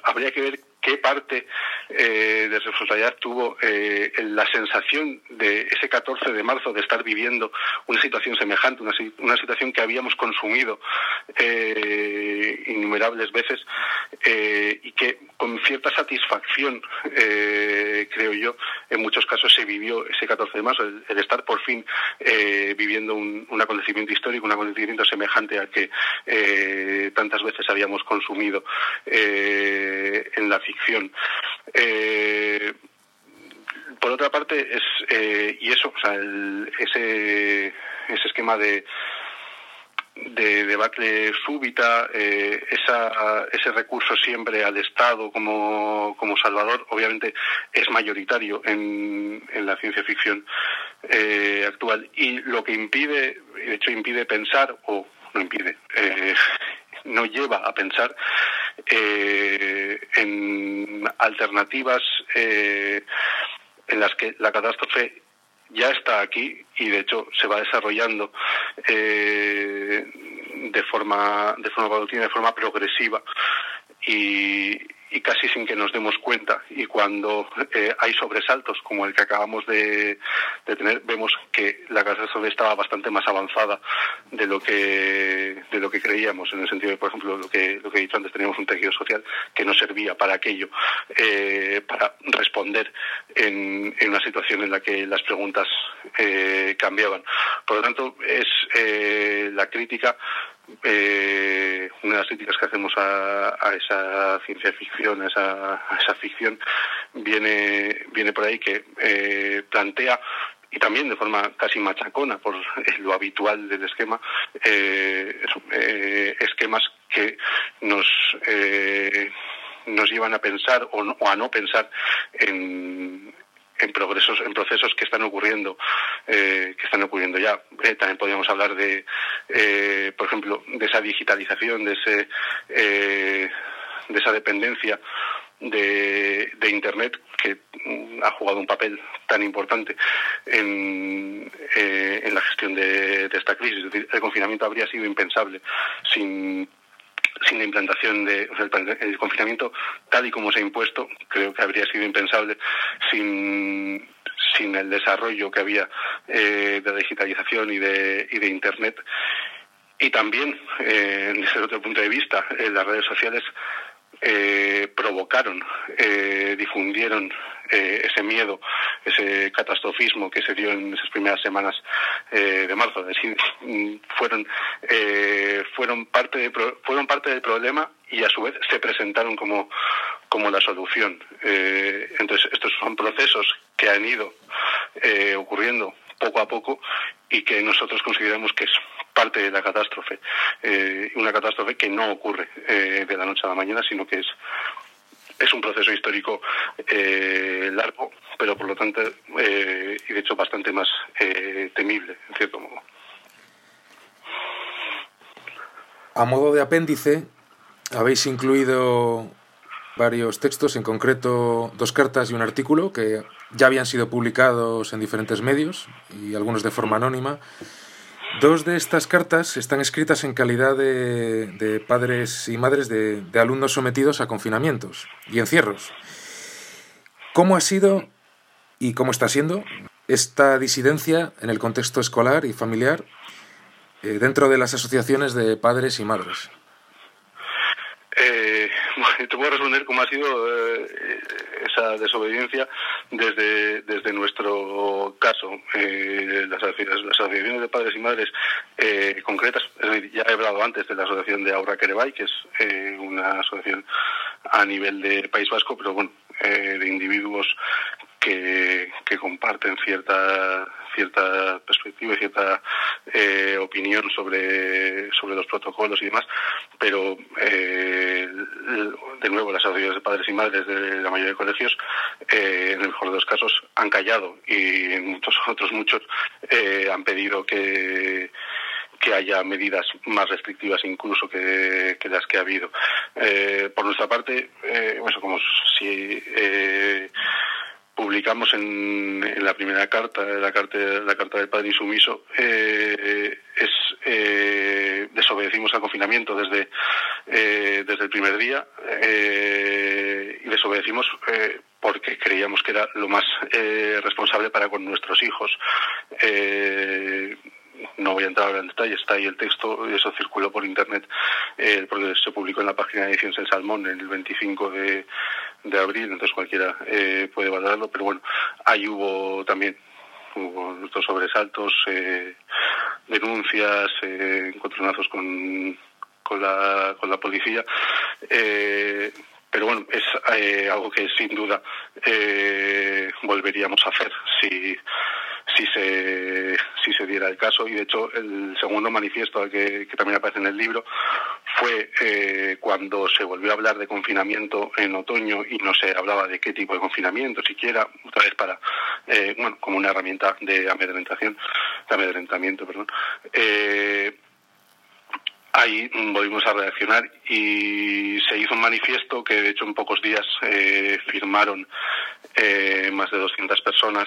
Speaker 3: habría que ver qué parte eh, de responsabilidad tuvo eh, la sensación de ese 14 de marzo de estar viviendo una situación semejante, una, situación que habíamos consumido eh, innumerables veces y que con cierta satisfacción, creo yo, en muchos casos se vivió ese 14 de marzo, el, estar por fin viviendo un, un, acontecimiento histórico, un acontecimiento semejante al que tantas veces habíamos consumido en la ficción Eh, por otra parte, es eh, y eso, o sea, el, ese, ese esquema de de debacle súbita, eh, esa, ese recurso siempre al Estado como, como salvador, obviamente es mayoritario en, en la ciencia ficción eh, actual. Y lo que impide, de hecho impide pensar, o no impide, eh, no lleva a pensar eh, en alternativas eh, en las que la catástrofe ya está aquí y de hecho se va desarrollando eh, de forma de forma de forma progresiva. Y, y casi sin que nos demos cuenta. Y cuando eh, hay sobresaltos como el que acabamos de, tener, vemos que la catástrofe estaba bastante más avanzada de lo que de lo que creíamos, en el sentido de, por ejemplo, lo que, lo que he dicho antes, teníamos un tejido social que no servía para aquello, eh, para responder en, en, una situación en la que las preguntas eh, cambiaban. Por lo tanto, es eh, la crítica eh, una de las críticas que hacemos a, a esa ciencia ficción, a esa, ficción, viene, viene por ahí que eh, plantea y también de forma casi machacona por lo habitual del esquema, eh, eh, esquemas que nos eh, nos llevan a pensar o, no, o a no pensar en, en progresos, en procesos que están ocurriendo, eh, que están ocurriendo ya. Eh, también podríamos hablar de, eh, por ejemplo, de esa digitalización, de ese, eh, de esa dependencia de, de Internet que ha jugado un papel tan importante en, eh, en la gestión de, esta crisis. El confinamiento habría sido impensable sin sin la implantación de o sea, el, el, confinamiento tal y como se ha impuesto creo que habría sido impensable sin sin el desarrollo que había eh, de digitalización y de y de internet. Y también eh, desde otro punto de vista eh, las redes sociales eh, provocaron, eh, difundieron eh, ese miedo, ese catastrofismo que se dio en esas primeras semanas eh, de marzo. Es decir, fueron, eh, fueron, parte de, fueron parte del problema y a su vez se presentaron como, como la solución. Eh, entonces, estos son procesos que han ido eh, ocurriendo poco a poco y que nosotros consideramos que es parte de la catástrofe. Eh, una catástrofe que no ocurre eh, de la noche a la mañana, sino que es, es un proceso histórico eh, largo, pero por lo tanto, eh, y de hecho bastante más eh, temible, en cierto modo.
Speaker 1: A modo de apéndice, habéis incluido varios textos, en concreto dos cartas y un artículo que ya habían sido publicados en diferentes medios y algunos de forma anónima, Dos de estas cartas están escritas en calidad de, padres y madres de, alumnos sometidos a confinamientos y encierros. ¿Cómo ha sido y cómo está siendo esta disidencia en el contexto escolar y familiar eh, dentro de las asociaciones de padres y madres?
Speaker 3: Eh, te responder cómo ha sido eh, esa desobediencia desde, desde nuestro caso. Eh, las, asociaciones de padres y madres eh, concretas, ya he hablado antes de la asociación de Aura Querebay, que es una asociación a nivel de País Vasco, pero bueno, de individuos que, que comparten cierta cierta perspectiva y cierta eh, opinión sobre, sobre los protocolos y demás, pero eh, de nuevo las asociaciones de padres y madres de la mayoría de colegios, eh, en el mejor de los casos, han callado y en muchos otros muchos han pedido que que haya medidas más restrictivas incluso que, las que ha habido. por nuestra parte, eh, como si publicamos en, la primera carta, la carta, la carta del padre insumiso, eh, es eh, desobedecimos al confinamiento desde, eh, desde el primer día y desobedecimos porque creíamos que era lo más responsable para con nuestros hijos. No voy a entrar ahora en detalle, está ahí el texto, eso circuló por internet, porque se publicó en la página de Ediciones El Salmón en el 25 de, de abril, entonces cualquiera eh, puede valorarlo, pero bueno, ahí hubo también hubo nuestros sobresaltos, eh, denuncias, eh, encontronazos con, con, la, con la policía. Eh, pero bueno, es eh, algo que sin duda eh, volveríamos a hacer si, si se, si se diera el caso. Y de hecho, el segundo manifiesto que, también aparece en el libro fue eh, cuando se volvió a hablar de confinamiento en otoño y no se hablaba de qué tipo de confinamiento siquiera, otra vez para, eh, bueno, como una herramienta de amedrentación, de amedrentamiento, perdón. Eh, ahí volvimos a reaccionar y se hizo un manifiesto que de hecho en pocos días eh, firmaron eh, más de 200 personas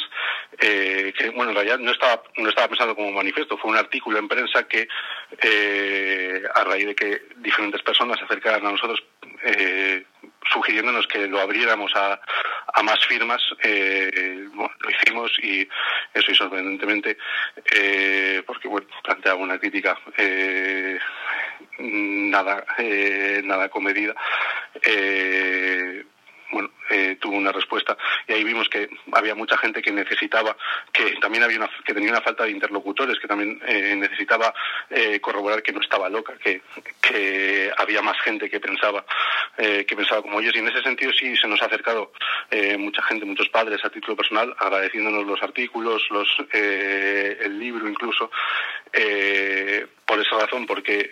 Speaker 3: eh, que bueno en realidad no estaba no estaba pensando como manifiesto fue un artículo en prensa que a raíz de que diferentes personas se acercaran a nosotros sugiriéndonos que lo abriéramos a, a más firmas, eh, lo hicimos y eso y sorprendentemente, eh, porque bueno, planteaba una crítica eh, nada, eh, nada comedida. Eh, eh, tuvo una respuesta y ahí vimos que había mucha gente que necesitaba, que también había una, que tenía una falta de interlocutores, que también eh, necesitaba eh, corroborar que no estaba loca, que, que había más gente que pensaba, eh, que pensaba como ellos. Y en ese sentido sí se nos ha acercado mucha gente, muchos padres a título personal, agradeciéndonos los artículos, los el libro incluso, por esa razón, porque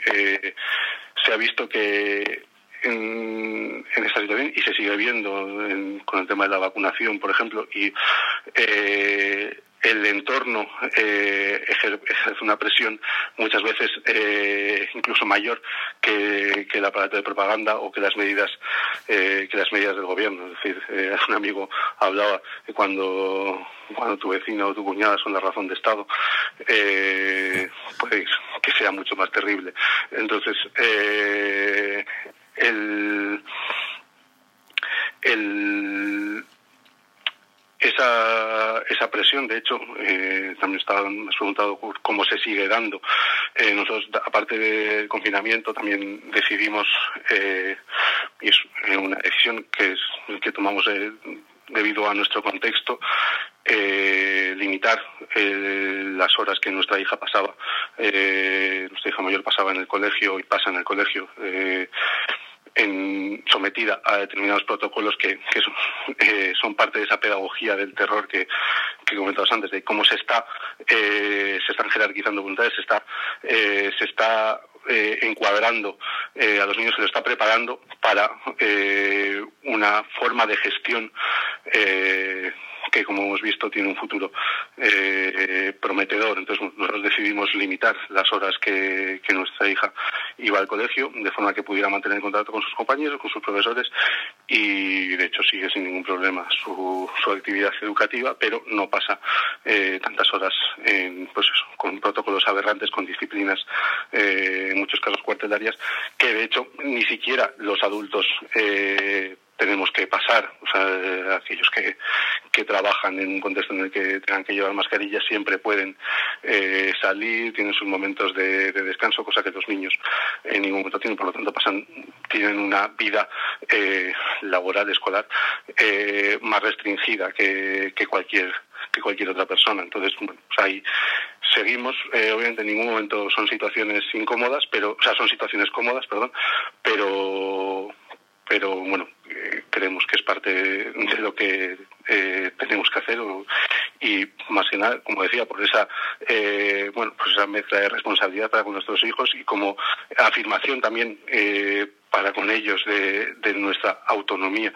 Speaker 3: se ha visto que en, esta situación y se sigue viendo con el tema de la vacunación, por ejemplo, y eh, el entorno eh, ejerce una presión muchas veces eh, incluso mayor que, que, el aparato de propaganda o que las medidas eh, que las medidas del gobierno. Es decir, eh, un amigo hablaba de cuando cuando tu vecino o tu cuñada son la razón de Estado, eh, pues que sea mucho más terrible. Entonces, el, esa, esa presión, de hecho, eh, también me has preguntado cómo se sigue dando. Eh, nosotros, aparte del confinamiento, también decidimos, eh, y es una decisión que, es, que tomamos eh, debido a nuestro contexto, eh, limitar eh, las horas que nuestra hija pasaba, eh, nuestra hija mayor pasaba en el colegio y pasa en el colegio. En, sometida a determinados protocolos que, eh, son, parte de esa pedagogía del terror que, que comentabas antes, de cómo se está, eh, se están jerarquizando voluntades, se está, eh, se está eh, encuadrando eh, a los niños, se lo está preparando para una forma de gestión que como hemos visto tiene un futuro eh, prometedor. Entonces nosotros decidimos limitar las horas que, nuestra hija iba al colegio de forma que pudiera mantener contacto con sus compañeros, con sus profesores y de hecho sigue sin ningún problema su, su actividad educativa, pero no pasa eh, tantas horas en, pues con protocolos aberrantes, con disciplinas eh, en muchos casos cuartelarias, que de hecho ni siquiera los adultos eh, tenemos que pasar, o sea, aquellos que, que, trabajan en un contexto en el que tengan que llevar mascarillas siempre pueden eh, salir, tienen sus momentos de, descanso, cosa que los niños en ningún momento tienen, por lo tanto pasan, tienen una vida eh, laboral, escolar, eh, más restringida que, que cualquier que cualquier otra persona. Entonces, bueno, pues ahí seguimos. obviamente, en ningún momento son situaciones incómodas, pero, o sea, son situaciones cómodas, perdón, pero pero bueno, eh, creemos que es parte de lo que eh, tenemos que hacer y más que nada, como decía, por esa eh, bueno, pues esa mezcla de responsabilidad para con nuestros hijos y como afirmación también para con ellos de, de nuestra autonomía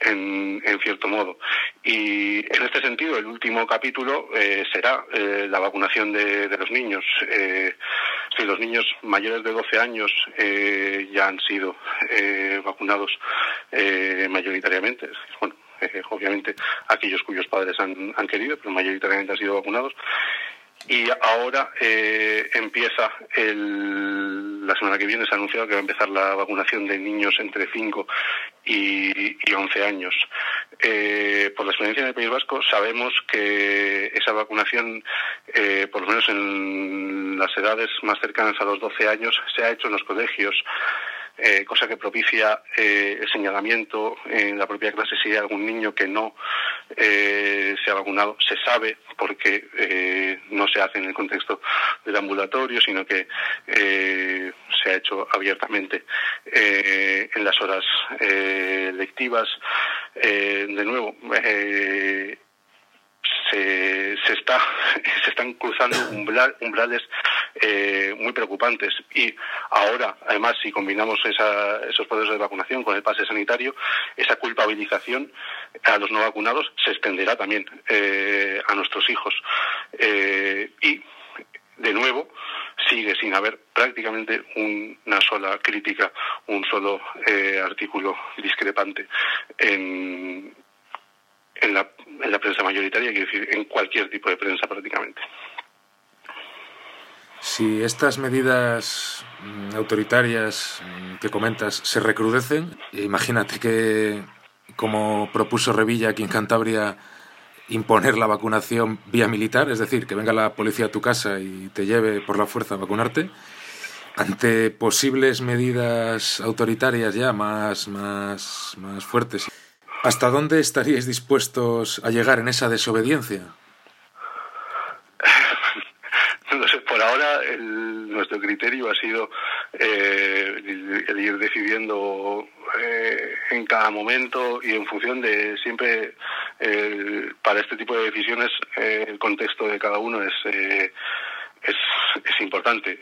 Speaker 3: en, en, cierto modo. Y en este sentido, el último capítulo eh, será eh, la vacunación de, de los niños. Eh, si los niños mayores de 12 años eh, ya han sido eh, vacunados eh, mayoritariamente, bueno, obviamente aquellos cuyos padres han, han querido, pero mayoritariamente han sido vacunados y ahora eh, empieza el, la semana que viene se ha anunciado que va a empezar la vacunación de niños entre 5 y, y 11 años. Eh, por la experiencia en el País Vasco sabemos que esa vacunación, eh, por lo menos en las edades más cercanas a los 12 años, se ha hecho en los colegios eh, cosa que propicia eh, el señalamiento en la propia clase si hay algún niño que no eh, se ha vacunado. Se sabe porque eh, no se hace en el contexto del ambulatorio, sino que eh, se ha hecho abiertamente eh, en las horas lectivas. De nuevo, se, se, está, se están cruzando umbral, umbrales eh, muy preocupantes. Y ahora, además, si combinamos esa, esos procesos de vacunación con el pase sanitario, esa culpabilización a los no vacunados se extenderá también eh, a nuestros hijos. Eh, y, de nuevo, sigue sin haber prácticamente una sola crítica, un solo eh, artículo discrepante en, en la, en la prensa mayoritaria, quiero decir, en cualquier tipo de prensa prácticamente.
Speaker 1: Si estas medidas mm, autoritarias mm, que comentas se recrudecen, imagínate que, como propuso Revilla aquí en Cantabria, imponer la vacunación vía militar, es decir, que venga la policía a tu casa y te lleve por la fuerza a vacunarte, ante posibles medidas autoritarias ya más, más, más fuertes. ¿Hasta dónde estaríais dispuestos a llegar en esa desobediencia?
Speaker 3: No sé, por ahora el, nuestro criterio ha sido eh, el, ir decidiendo eh, en cada momento y en función de siempre eh, para este tipo de decisiones eh, el contexto de cada uno es es, es importante.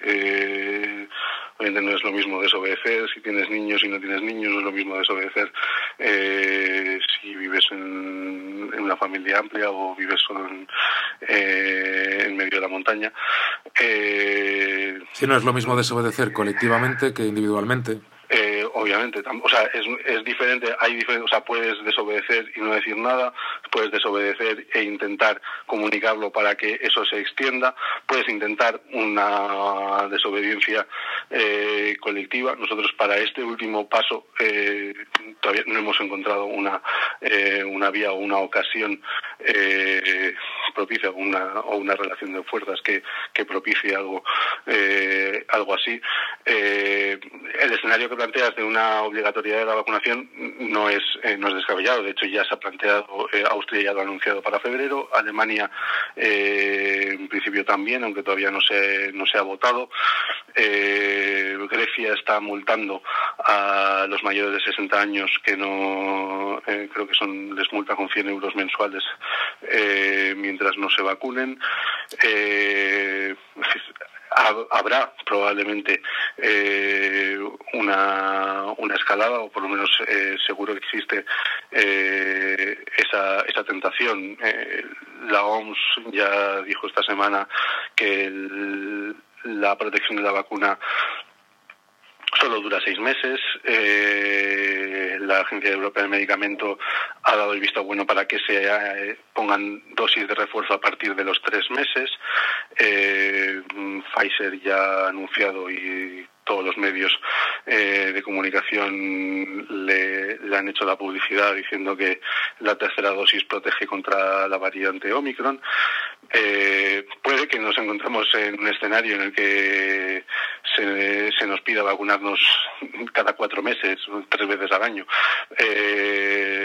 Speaker 3: Obviamente no es lo mismo desobedecer si tienes niños y no tienes niños, no es lo mismo desobedecer eh, si vives en, una familia amplia o vives solo en, eh, medio de la montaña.
Speaker 1: Eh, si no es lo mismo desobedecer colectivamente que individualmente.
Speaker 3: Obviamente, o sea, es, es diferente, hay diferente, o sea, puedes desobedecer y no decir nada, puedes desobedecer e intentar comunicarlo para que eso se extienda, puedes intentar una desobediencia eh, colectiva. Nosotros para este último paso eh, todavía no hemos encontrado una, eh, una vía o una ocasión eh, propicia una, o una relación de fuerzas que, que propicie algo, eh, algo así. Eh, el escenario que planteas de una obligatoriedad de la vacunación no es, eh, no es descabellado. De hecho, ya se ha planteado, eh, Austria ya lo ha anunciado para febrero, Alemania eh, en principio también, aunque todavía no se, no se ha votado. Eh, Grecia está multando a los mayores de 60 años que no, eh, creo que son, les multa con 100 euros mensuales mientras no se vacunen. Habrá probablemente eh, una, una, escalada, o por lo menos eh, seguro que existe eh, esa, esa tentación. la OMS ya dijo esta semana que la protección de la vacuna solo dura seis meses. Eh, la Agencia Europea del Medicamento ha dado el visto bueno para que se eh, pongan dosis de refuerzo a partir de los tres meses. Eh, Pfizer ya ha anunciado y todos los medios eh, de comunicación le, han hecho la publicidad diciendo que la tercera dosis protege contra la variante Omicron. Eh, puede que nos encontremos en un escenario en el que se, nos pida vacunarnos cada cuatro meses, tres veces al año. Eh,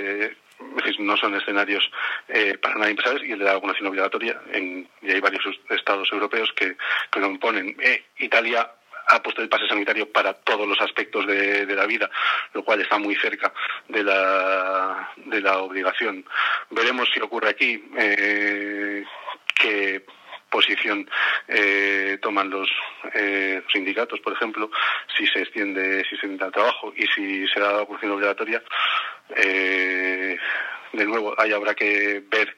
Speaker 3: no son escenarios para nada impensables y el de la vacunación obligatoria en, y hay varios estados europeos que, que lo imponen. Italia ha puesto el pase sanitario para todos los aspectos de, la vida, lo cual está muy cerca de la, de la obligación. Veremos si ocurre aquí, eh, qué posición eh, toman los, eh, sindicatos, por ejemplo, si se extiende, si se extiende el trabajo y si se da la vacunación obligatoria. Eh, de nuevo, ahí habrá que ver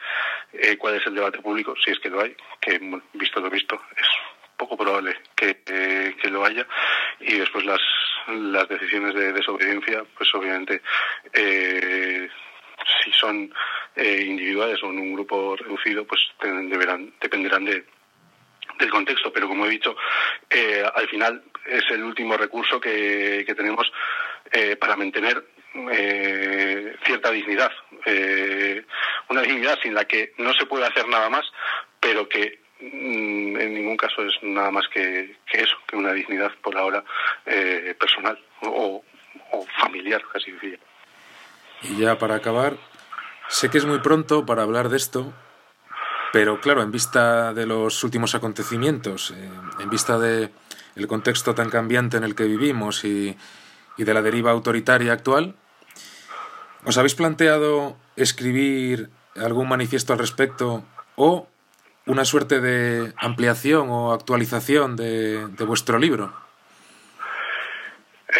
Speaker 3: cuál es el debate público, si es que lo hay, que visto lo visto es poco probable que, que lo haya y después las, las decisiones de desobediencia pues obviamente eh, si son eh, individuales o en un grupo reducido pues deberán dependerán de del contexto, pero como he dicho, eh, al final es el último recurso que, tenemos para mantener cierta dignidad. una dignidad sin la que no se puede hacer nada más, pero que Mm, en ningún caso es nada más que, eso, que una dignidad por ahora eh, personal o, familiar, casi diría.
Speaker 1: Y ya para acabar, sé que es muy pronto para hablar de esto, pero claro, en vista de los últimos acontecimientos, eh, en vista de el contexto tan cambiante en el que vivimos y, y de la deriva autoritaria actual, ¿os habéis planteado escribir algún manifiesto al respecto o una suerte de ampliación o actualización de, vuestro libro.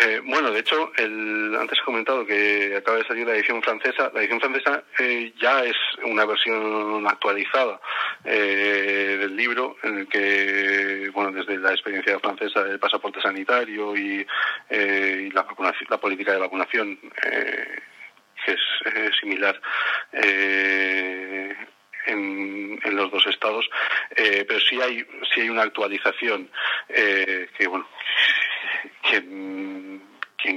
Speaker 3: Eh, bueno, de hecho, el, antes he comentado que acaba de salir la edición francesa. La edición francesa eh, ya es una versión actualizada eh, del libro, en el que, bueno, desde la experiencia francesa del pasaporte sanitario y, la, la política de vacunación, que es similar en, los dos estados, eh, pero sí hay, sí hay una actualización eh, que, bueno, quien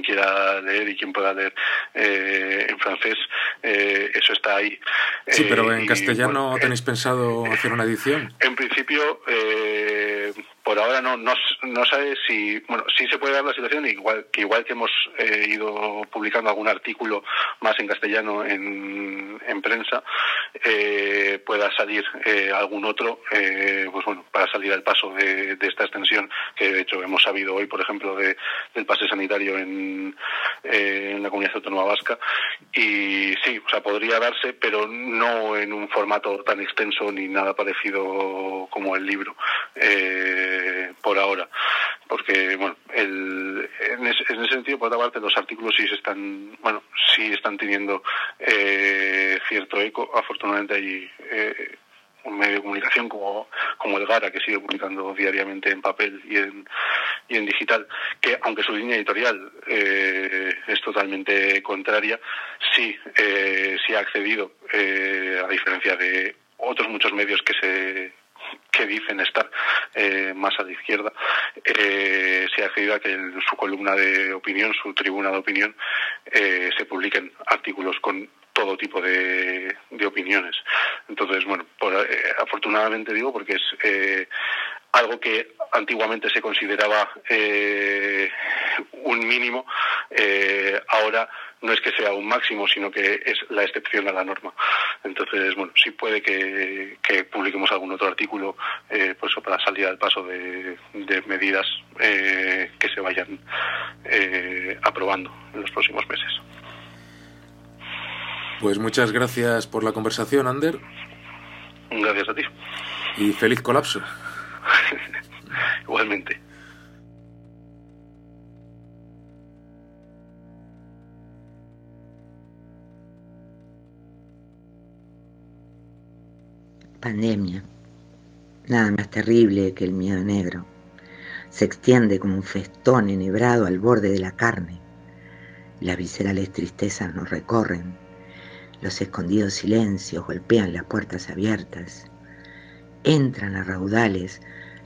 Speaker 3: quiera leer y quien pueda leer eh, en francés, eso está ahí.
Speaker 1: Sí, pero en castellano tenéis pensado hacer una edición.
Speaker 3: En principio, por ahora no, no, no sabe si, bueno, sí se puede dar la situación, igual que igual que hemos eh, ido publicando algún artículo más en castellano en, en prensa, eh, pueda salir eh, algún otro, pues bueno, para salir al paso de, esta extensión, que de hecho hemos sabido hoy, por ejemplo, de, del pase sanitario en, en la comunidad autónoma vasca, y sí, o sea, podría darse, pero no en un formato tan extenso ni nada parecido como el libro. Eh, por ahora. Porque, bueno, el, en, ese, sentido, por otra parte, los artículos sí están, bueno, sí están teniendo eh, cierto eco. Afortunadamente hay eh, un medio de comunicación como, como el Gara, que sigue publicando diariamente en papel y en, y en digital, que aunque su línea editorial eh, es totalmente contraria, sí, sí ha accedido, a diferencia de otros muchos medios que se que dicen estar eh, más a la izquierda, eh, se ha accedido a que en su columna de opinión, su tribuna de opinión, eh, se publiquen artículos con todo tipo de, opiniones. Entonces, bueno, afortunadamente digo porque es algo que antiguamente se consideraba un mínimo, ahora no es que sea un máximo, sino que es la excepción a la norma. Entonces, bueno, sí puede que, publiquemos algún otro artículo eh, pues para salir al paso de, medidas eh, que se vayan eh, aprobando en los próximos meses.
Speaker 1: Pues muchas gracias por la conversación, Ander.
Speaker 3: Gracias a ti.
Speaker 1: Y feliz colapso.
Speaker 3: igualmente.
Speaker 2: Pandemia. Nada más terrible que el miedo negro. Se extiende como un festón enhebrado al borde de la carne. Las viscerales tristezas nos recorren. Los escondidos silencios golpean las puertas abiertas. Entran a raudales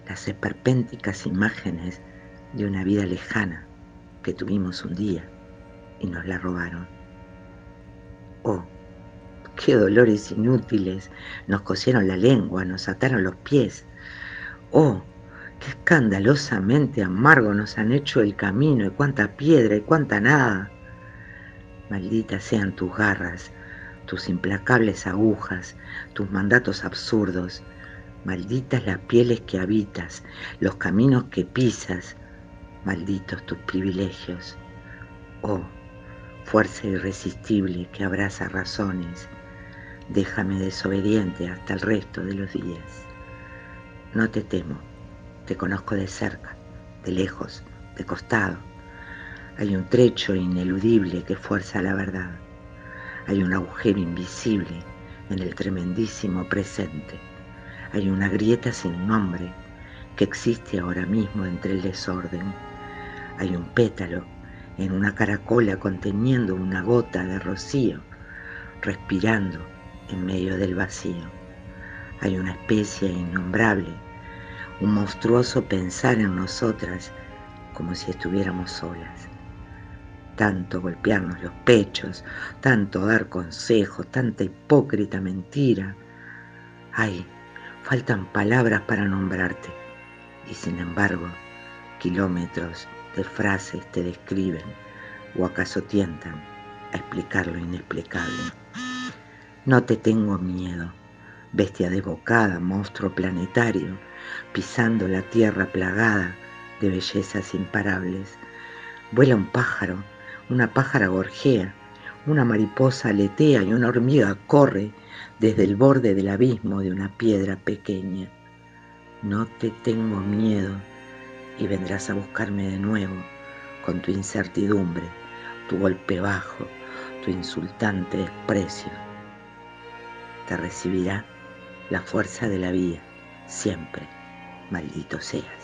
Speaker 2: las esperpénticas imágenes de una vida lejana que tuvimos un día y nos la robaron. Oh, qué dolores inútiles nos cosieron la lengua, nos ataron los pies. Oh, qué escandalosamente amargo nos han hecho el camino y cuánta piedra y cuánta nada. Malditas sean tus garras, tus implacables agujas, tus mandatos absurdos. Malditas las pieles que habitas, los caminos que pisas. Malditos tus privilegios. Oh, fuerza irresistible que abraza razones. Déjame desobediente hasta el resto de los días. No te temo, te conozco de cerca, de lejos, de costado. Hay un trecho ineludible que fuerza la verdad. Hay un agujero invisible en el tremendísimo presente. Hay una grieta sin nombre que existe ahora mismo entre el desorden. Hay un pétalo en una caracola conteniendo una gota de rocío, respirando en medio del vacío. Hay una especie innombrable, un monstruoso pensar en nosotras como si estuviéramos solas. Tanto golpearnos los pechos, tanto dar consejos, tanta hipócrita mentira. Ay, faltan palabras para nombrarte. Y sin embargo, kilómetros de frases te describen o acaso tientan a explicar lo inexplicable. No te tengo miedo, bestia desbocada, monstruo planetario, pisando la tierra plagada de bellezas imparables. Vuela un pájaro, una pájara gorjea, una mariposa aletea y una hormiga corre desde el borde del abismo de una piedra pequeña. No te tengo miedo y vendrás a buscarme de nuevo con tu incertidumbre, tu golpe bajo, tu insultante desprecio te recibirá la fuerza de la vida, siempre, maldito seas.